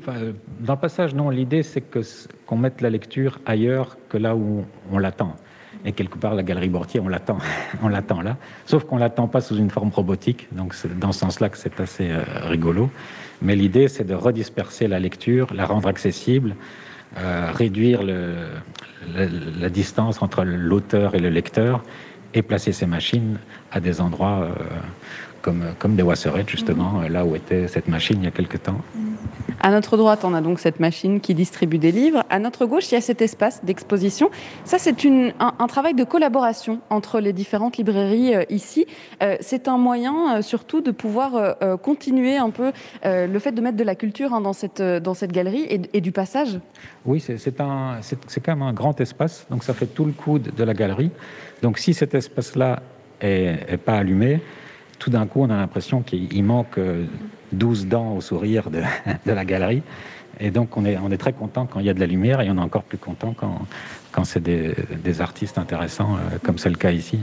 dans le passage, non. L'idée, c'est que, qu'on mette la lecture ailleurs que là où on, l'attend. Et quelque part, la galerie Bortier, on l'attend, on l'attend là. Sauf qu'on l'attend pas sous une forme robotique. Donc, c'est dans ce sens-là que c'est assez euh, rigolo. Mais l'idée, c'est de redisperser la lecture, la rendre accessible, euh, réduire la distance entre l'auteur et le lecteur, et placer ces machines à des endroits euh, comme, comme des wasserettes, justement, mhm. là où était cette machine il y a quelque temps. À notre droite, on a donc cette machine qui distribue des livres. À notre gauche, il y a cet espace d'exposition. Ça, c'est un, un, travail de collaboration entre les différentes librairies euh, ici. Euh, c'est un moyen surtout de pouvoir continuer un peu le fait de mettre de la culture hein, dans, cette, dans cette galerie et, et du passage. Oui, c'est quand même un grand espace, donc ça fait tout le coude de la galerie. Donc si cet espace-là est, pas allumé, tout d'un coup, on a l'impression qu'il manque 12 euh, dents au sourire de, la galerie. Et donc, on est, très content quand il y a de la lumière et on est encore plus content quand, c'est des, artistes intéressants, euh, comme c'est le cas ici.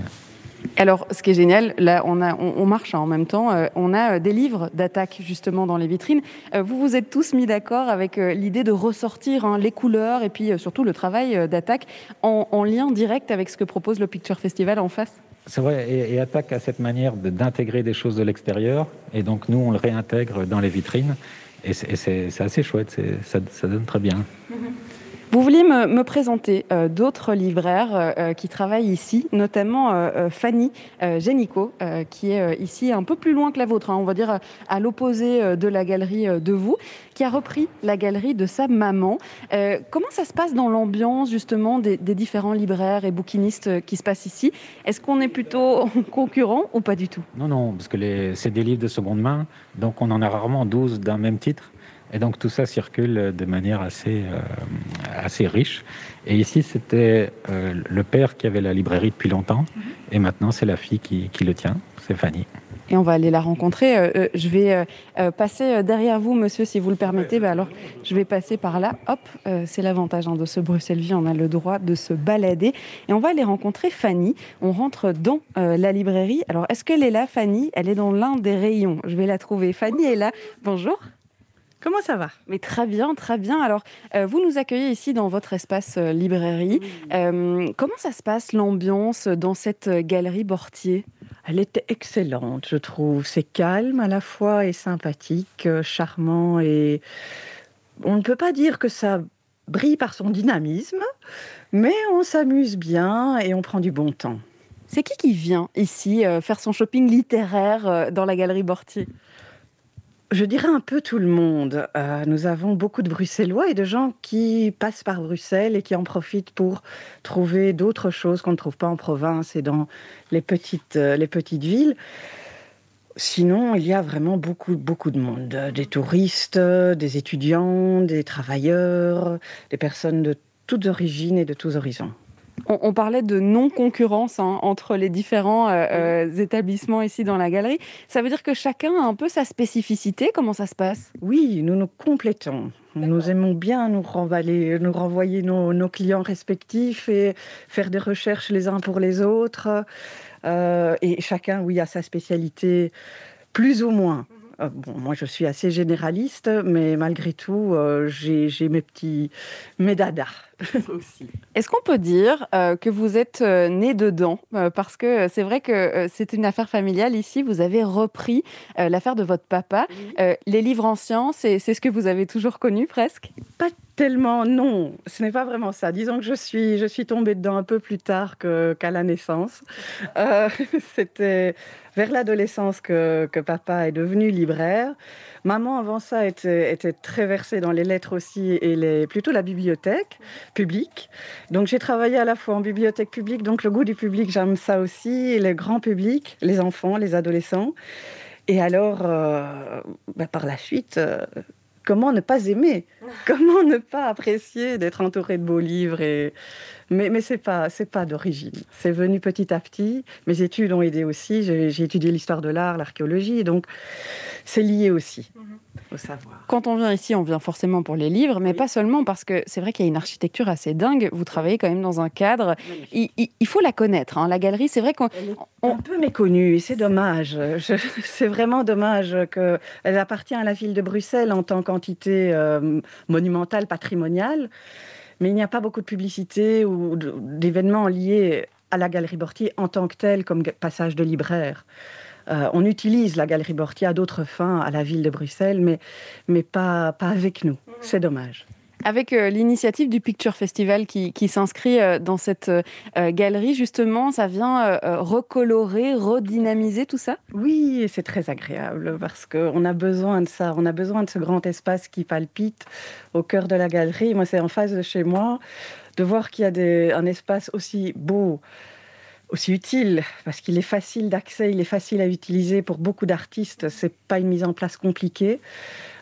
Alors, ce qui est génial, là, on, a, on, marche en même temps. Euh, on a des livres d'attaque justement dans les vitrines. vous vous êtes tous mis d'accord avec l'idée de ressortir hein, les couleurs et puis surtout le travail d'attaque en, en, lien direct avec ce que propose le Picture Festival en face? C'est vrai, et, attaque à cette manière d'intégrer des choses de l'extérieur, et donc nous, on le réintègre dans les vitrines, et c'est assez chouette, ça, ça, donne très bien. Mm-hmm. Vous vouliez me, présenter euh, d'autres libraires euh, euh, qui travaillent ici, notamment Fanny Génico, qui est ici un peu plus loin que la vôtre, hein, on va dire à l'opposé de la galerie de vous, qui a repris la galerie de sa maman. comment ça se passe dans l'ambiance justement des, différents libraires et bouquinistes qui se passent ici? Est-ce qu'on est plutôt concurrent ou pas du tout? Non, non, parce que c'est des livres de seconde main, donc on en a rarement 12 d'un même titre. Et donc tout ça circule de manière assez, euh, assez riche. Et ici, c'était euh, le père qui avait la librairie depuis longtemps, mhm. et maintenant c'est la fille qui, qui le tient, c'est Fanny. Et on va aller la rencontrer. Euh, je vais passer derrière vous, monsieur, si vous le permettez. Bah, alors, je vais passer par là. Hop, c'est l'avantage hein, de ce Bruxelles-Vie. On a le droit de se balader. Et on va aller rencontrer Fanny. On rentre dans la librairie. Alors, est-ce qu'elle est là, Fanny? Elle est dans l'un des rayons. Je vais la trouver. Fanny est là. Bonjour. Comment ça va? Mais très bien, très bien. Alors, euh, vous nous accueillez ici dans votre espace euh, librairie. Euh, comment ça se passe l'ambiance dans cette galerie Bortier? Elle était excellente, je trouve. C'est calme à la fois et sympathique, charmant et on ne peut pas dire que ça brille par son dynamisme, mais on s'amuse bien et on prend du bon temps. C'est qui qui vient ici faire son shopping littéraire dans la galerie Bortier? Je dirais un peu tout le monde. Euh, nous avons beaucoup de Bruxellois et de gens qui passent par Bruxelles et qui en profitent pour trouver d'autres choses qu'on ne trouve pas en province et dans les petites, euh, les petites villes. Sinon, il y a vraiment beaucoup, beaucoup de monde. Des touristes, des étudiants, des travailleurs, des personnes de toutes origines et de tous horizons. On, parlait de non-concurrence hein, entre les différents euh, euh, établissements ici dans la galerie. Ça veut dire que chacun a un peu sa spécificité. Comment ça se passe? Oui, nous nous complétons. Nous aimons bien nous, renvoyer, nous renvoyer nos, clients respectifs et faire des recherches les uns pour les autres. Euh, et chacun, oui, a sa spécialité, plus ou moins. Euh, moi, je suis assez généraliste, mais malgré tout, euh, j'ai mes petits mes aussi. Est-ce qu'on peut dire euh, que vous êtes né dedans? Parce que c'est vrai que c'est une affaire familiale ici. Vous avez repris l'affaire de votre papa. les livres anciens, c'est ce que vous avez toujours connu presque? Pas tellement, non. Ce n'est pas vraiment ça. Disons que je suis, je suis tombée dedans un peu plus tard qu'à la naissance. C'était vers l'adolescence que, papa est devenu libraire. Maman, avant ça, était, était, très versée dans les lettres aussi et les, plutôt la bibliothèque publique. Donc j'ai travaillé à la fois en bibliothèque publique, donc le goût du public, j'aime ça aussi, le grand public, les enfants, les adolescents. Et alors, euh, bah, par la suite, euh, comment ne pas aimer? Comment ne pas apprécier d'être entouré de beaux livres et mais, mais ce n'est pas, pas d'origine. C'est venu petit à petit. Mes études ont aidé aussi. J'ai étudié l'histoire de l'art, l'archéologie. Donc, c'est lié aussi mhm. au savoir. Quand on vient ici, on vient forcément pour les livres, mais pas seulement, parce que c'est vrai qu'il y a une architecture assez dingue. Vous travaillez quand même dans un cadre. Il, faut la connaître. Hein. La galerie, c'est vrai qu'on. est un peu méconnue et c'est dommage. C'est vraiment dommage qu'elle appartient à la ville de Bruxelles en tant qu'entité euh, monumentale, patrimoniale mais il n'y a pas beaucoup de publicité ou d'événements liés à la Galerie Bortier en tant que telle, comme passage de libraire. Euh, on utilise la Galerie Bortier à d'autres fins à la ville de Bruxelles, mais, mais pas, pas avec nous. C'est dommage avec euh, l'initiative du Picture Festival qui, s'inscrit euh, dans cette euh, galerie, justement, ça vient recolorer, redynamiser tout ça? Oui, c'est très agréable parce qu'on a besoin de ça. On a besoin de ce grand espace qui palpite au cœur de la galerie. Moi, c'est en face de chez moi, de voir qu'il y a un espace aussi beau aussi utile parce qu'il est facile d'accès, il est facile à utiliser pour beaucoup d'artistes. C'est pas une mise en place compliquée.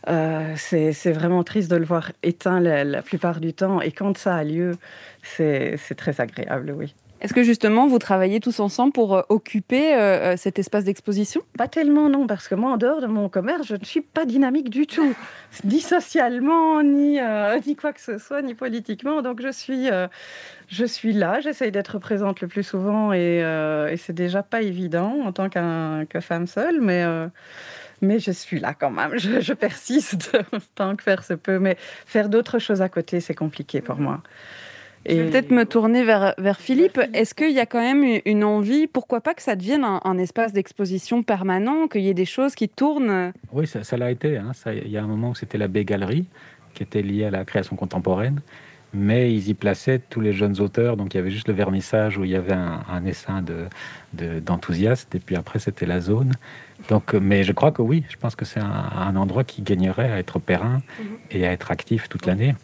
Euh, c'est vraiment triste de le voir éteint la, plupart du temps. Et quand ça a lieu, c'est très agréable, oui. Est-ce que justement vous travaillez tous ensemble pour euh, occuper euh, cet espace d'exposition? Pas tellement non, parce que moi en dehors de mon commerce, je ne suis pas dynamique du tout, ni socialement, ni, ni quoi que ce soit, ni politiquement. Donc je suis, je suis là, j'essaye d'être présente le plus souvent et, et c'est déjà pas évident en tant que femme seule, mais mais je suis là quand même. Je, persiste tant que faire se peut. Mais faire d'autres choses à côté, c'est compliqué pour moi. Et... Je vais peut-être me tourner vers, vers Philippe. Est-ce qu'il y a quand même une envie, pourquoi pas que ça devienne un, espace d'exposition permanent, qu'il y ait des choses qui tournent? Oui, ça l'a été. Hein. il y a un moment où c'était la Baie Galerie, qui était liée à la création contemporaine mais ils y plaçaient tous les jeunes auteurs. Donc il y avait juste le vernissage où il y avait un, un essaim d'enthousiastes, de, et puis après c'était la zone. Donc, mais je crois que oui, je pense que c'est un, endroit qui gagnerait à être périn mhm. et à être actif toute l'année.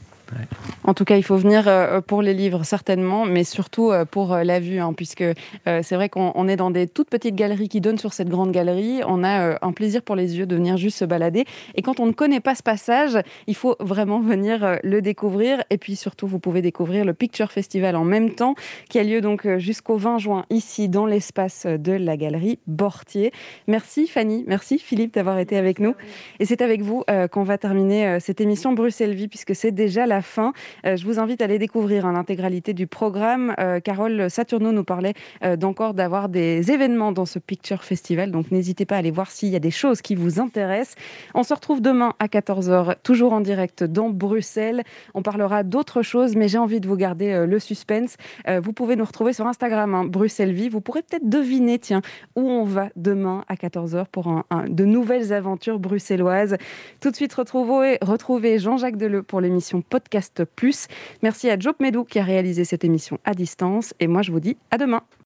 En tout cas, il faut venir euh, pour les livres, certainement, mais surtout euh, pour euh, la vue, hein, puisque c'est vrai qu'on est dans des toutes petites galeries qui donnent sur cette grande galerie. On a un plaisir pour les yeux de venir juste se balader. Et quand on ne connaît pas ce passage, il faut vraiment venir le découvrir. Et puis surtout, vous pouvez découvrir le Picture Festival en même temps, qui a lieu donc jusqu'au 20 juin, ici, dans l'espace de la galerie Bortier. Merci Fanny, merci Philippe d'avoir été avec nous. Et c'est avec vous qu'on va terminer cette émission Bruxelles Vie, puisque c'est déjà la fin. Euh, je vous invite à aller découvrir hein, l'intégralité du programme. Euh, Carole Saturno nous parlait euh, d'encore d'avoir des événements dans ce Picture Festival, donc n'hésitez pas à aller voir s'il y a des choses qui vous intéressent. On se retrouve demain à 14h, toujours en direct dans Bruxelles. On parlera d'autres choses, mais j'ai envie de vous garder le suspense. vous pouvez nous retrouver sur Instagram, hein, Bruxelles Vie. Vous pourrez peut-être deviner, tiens, où on va demain à 14h pour de nouvelles aventures bruxelloises. Tout de suite, retrouvez, retrouvez Jean-Jacques Deleu pour l'émission Podcast Merci à Job Medou qui a réalisé cette émission à distance. Et moi, je vous dis à demain.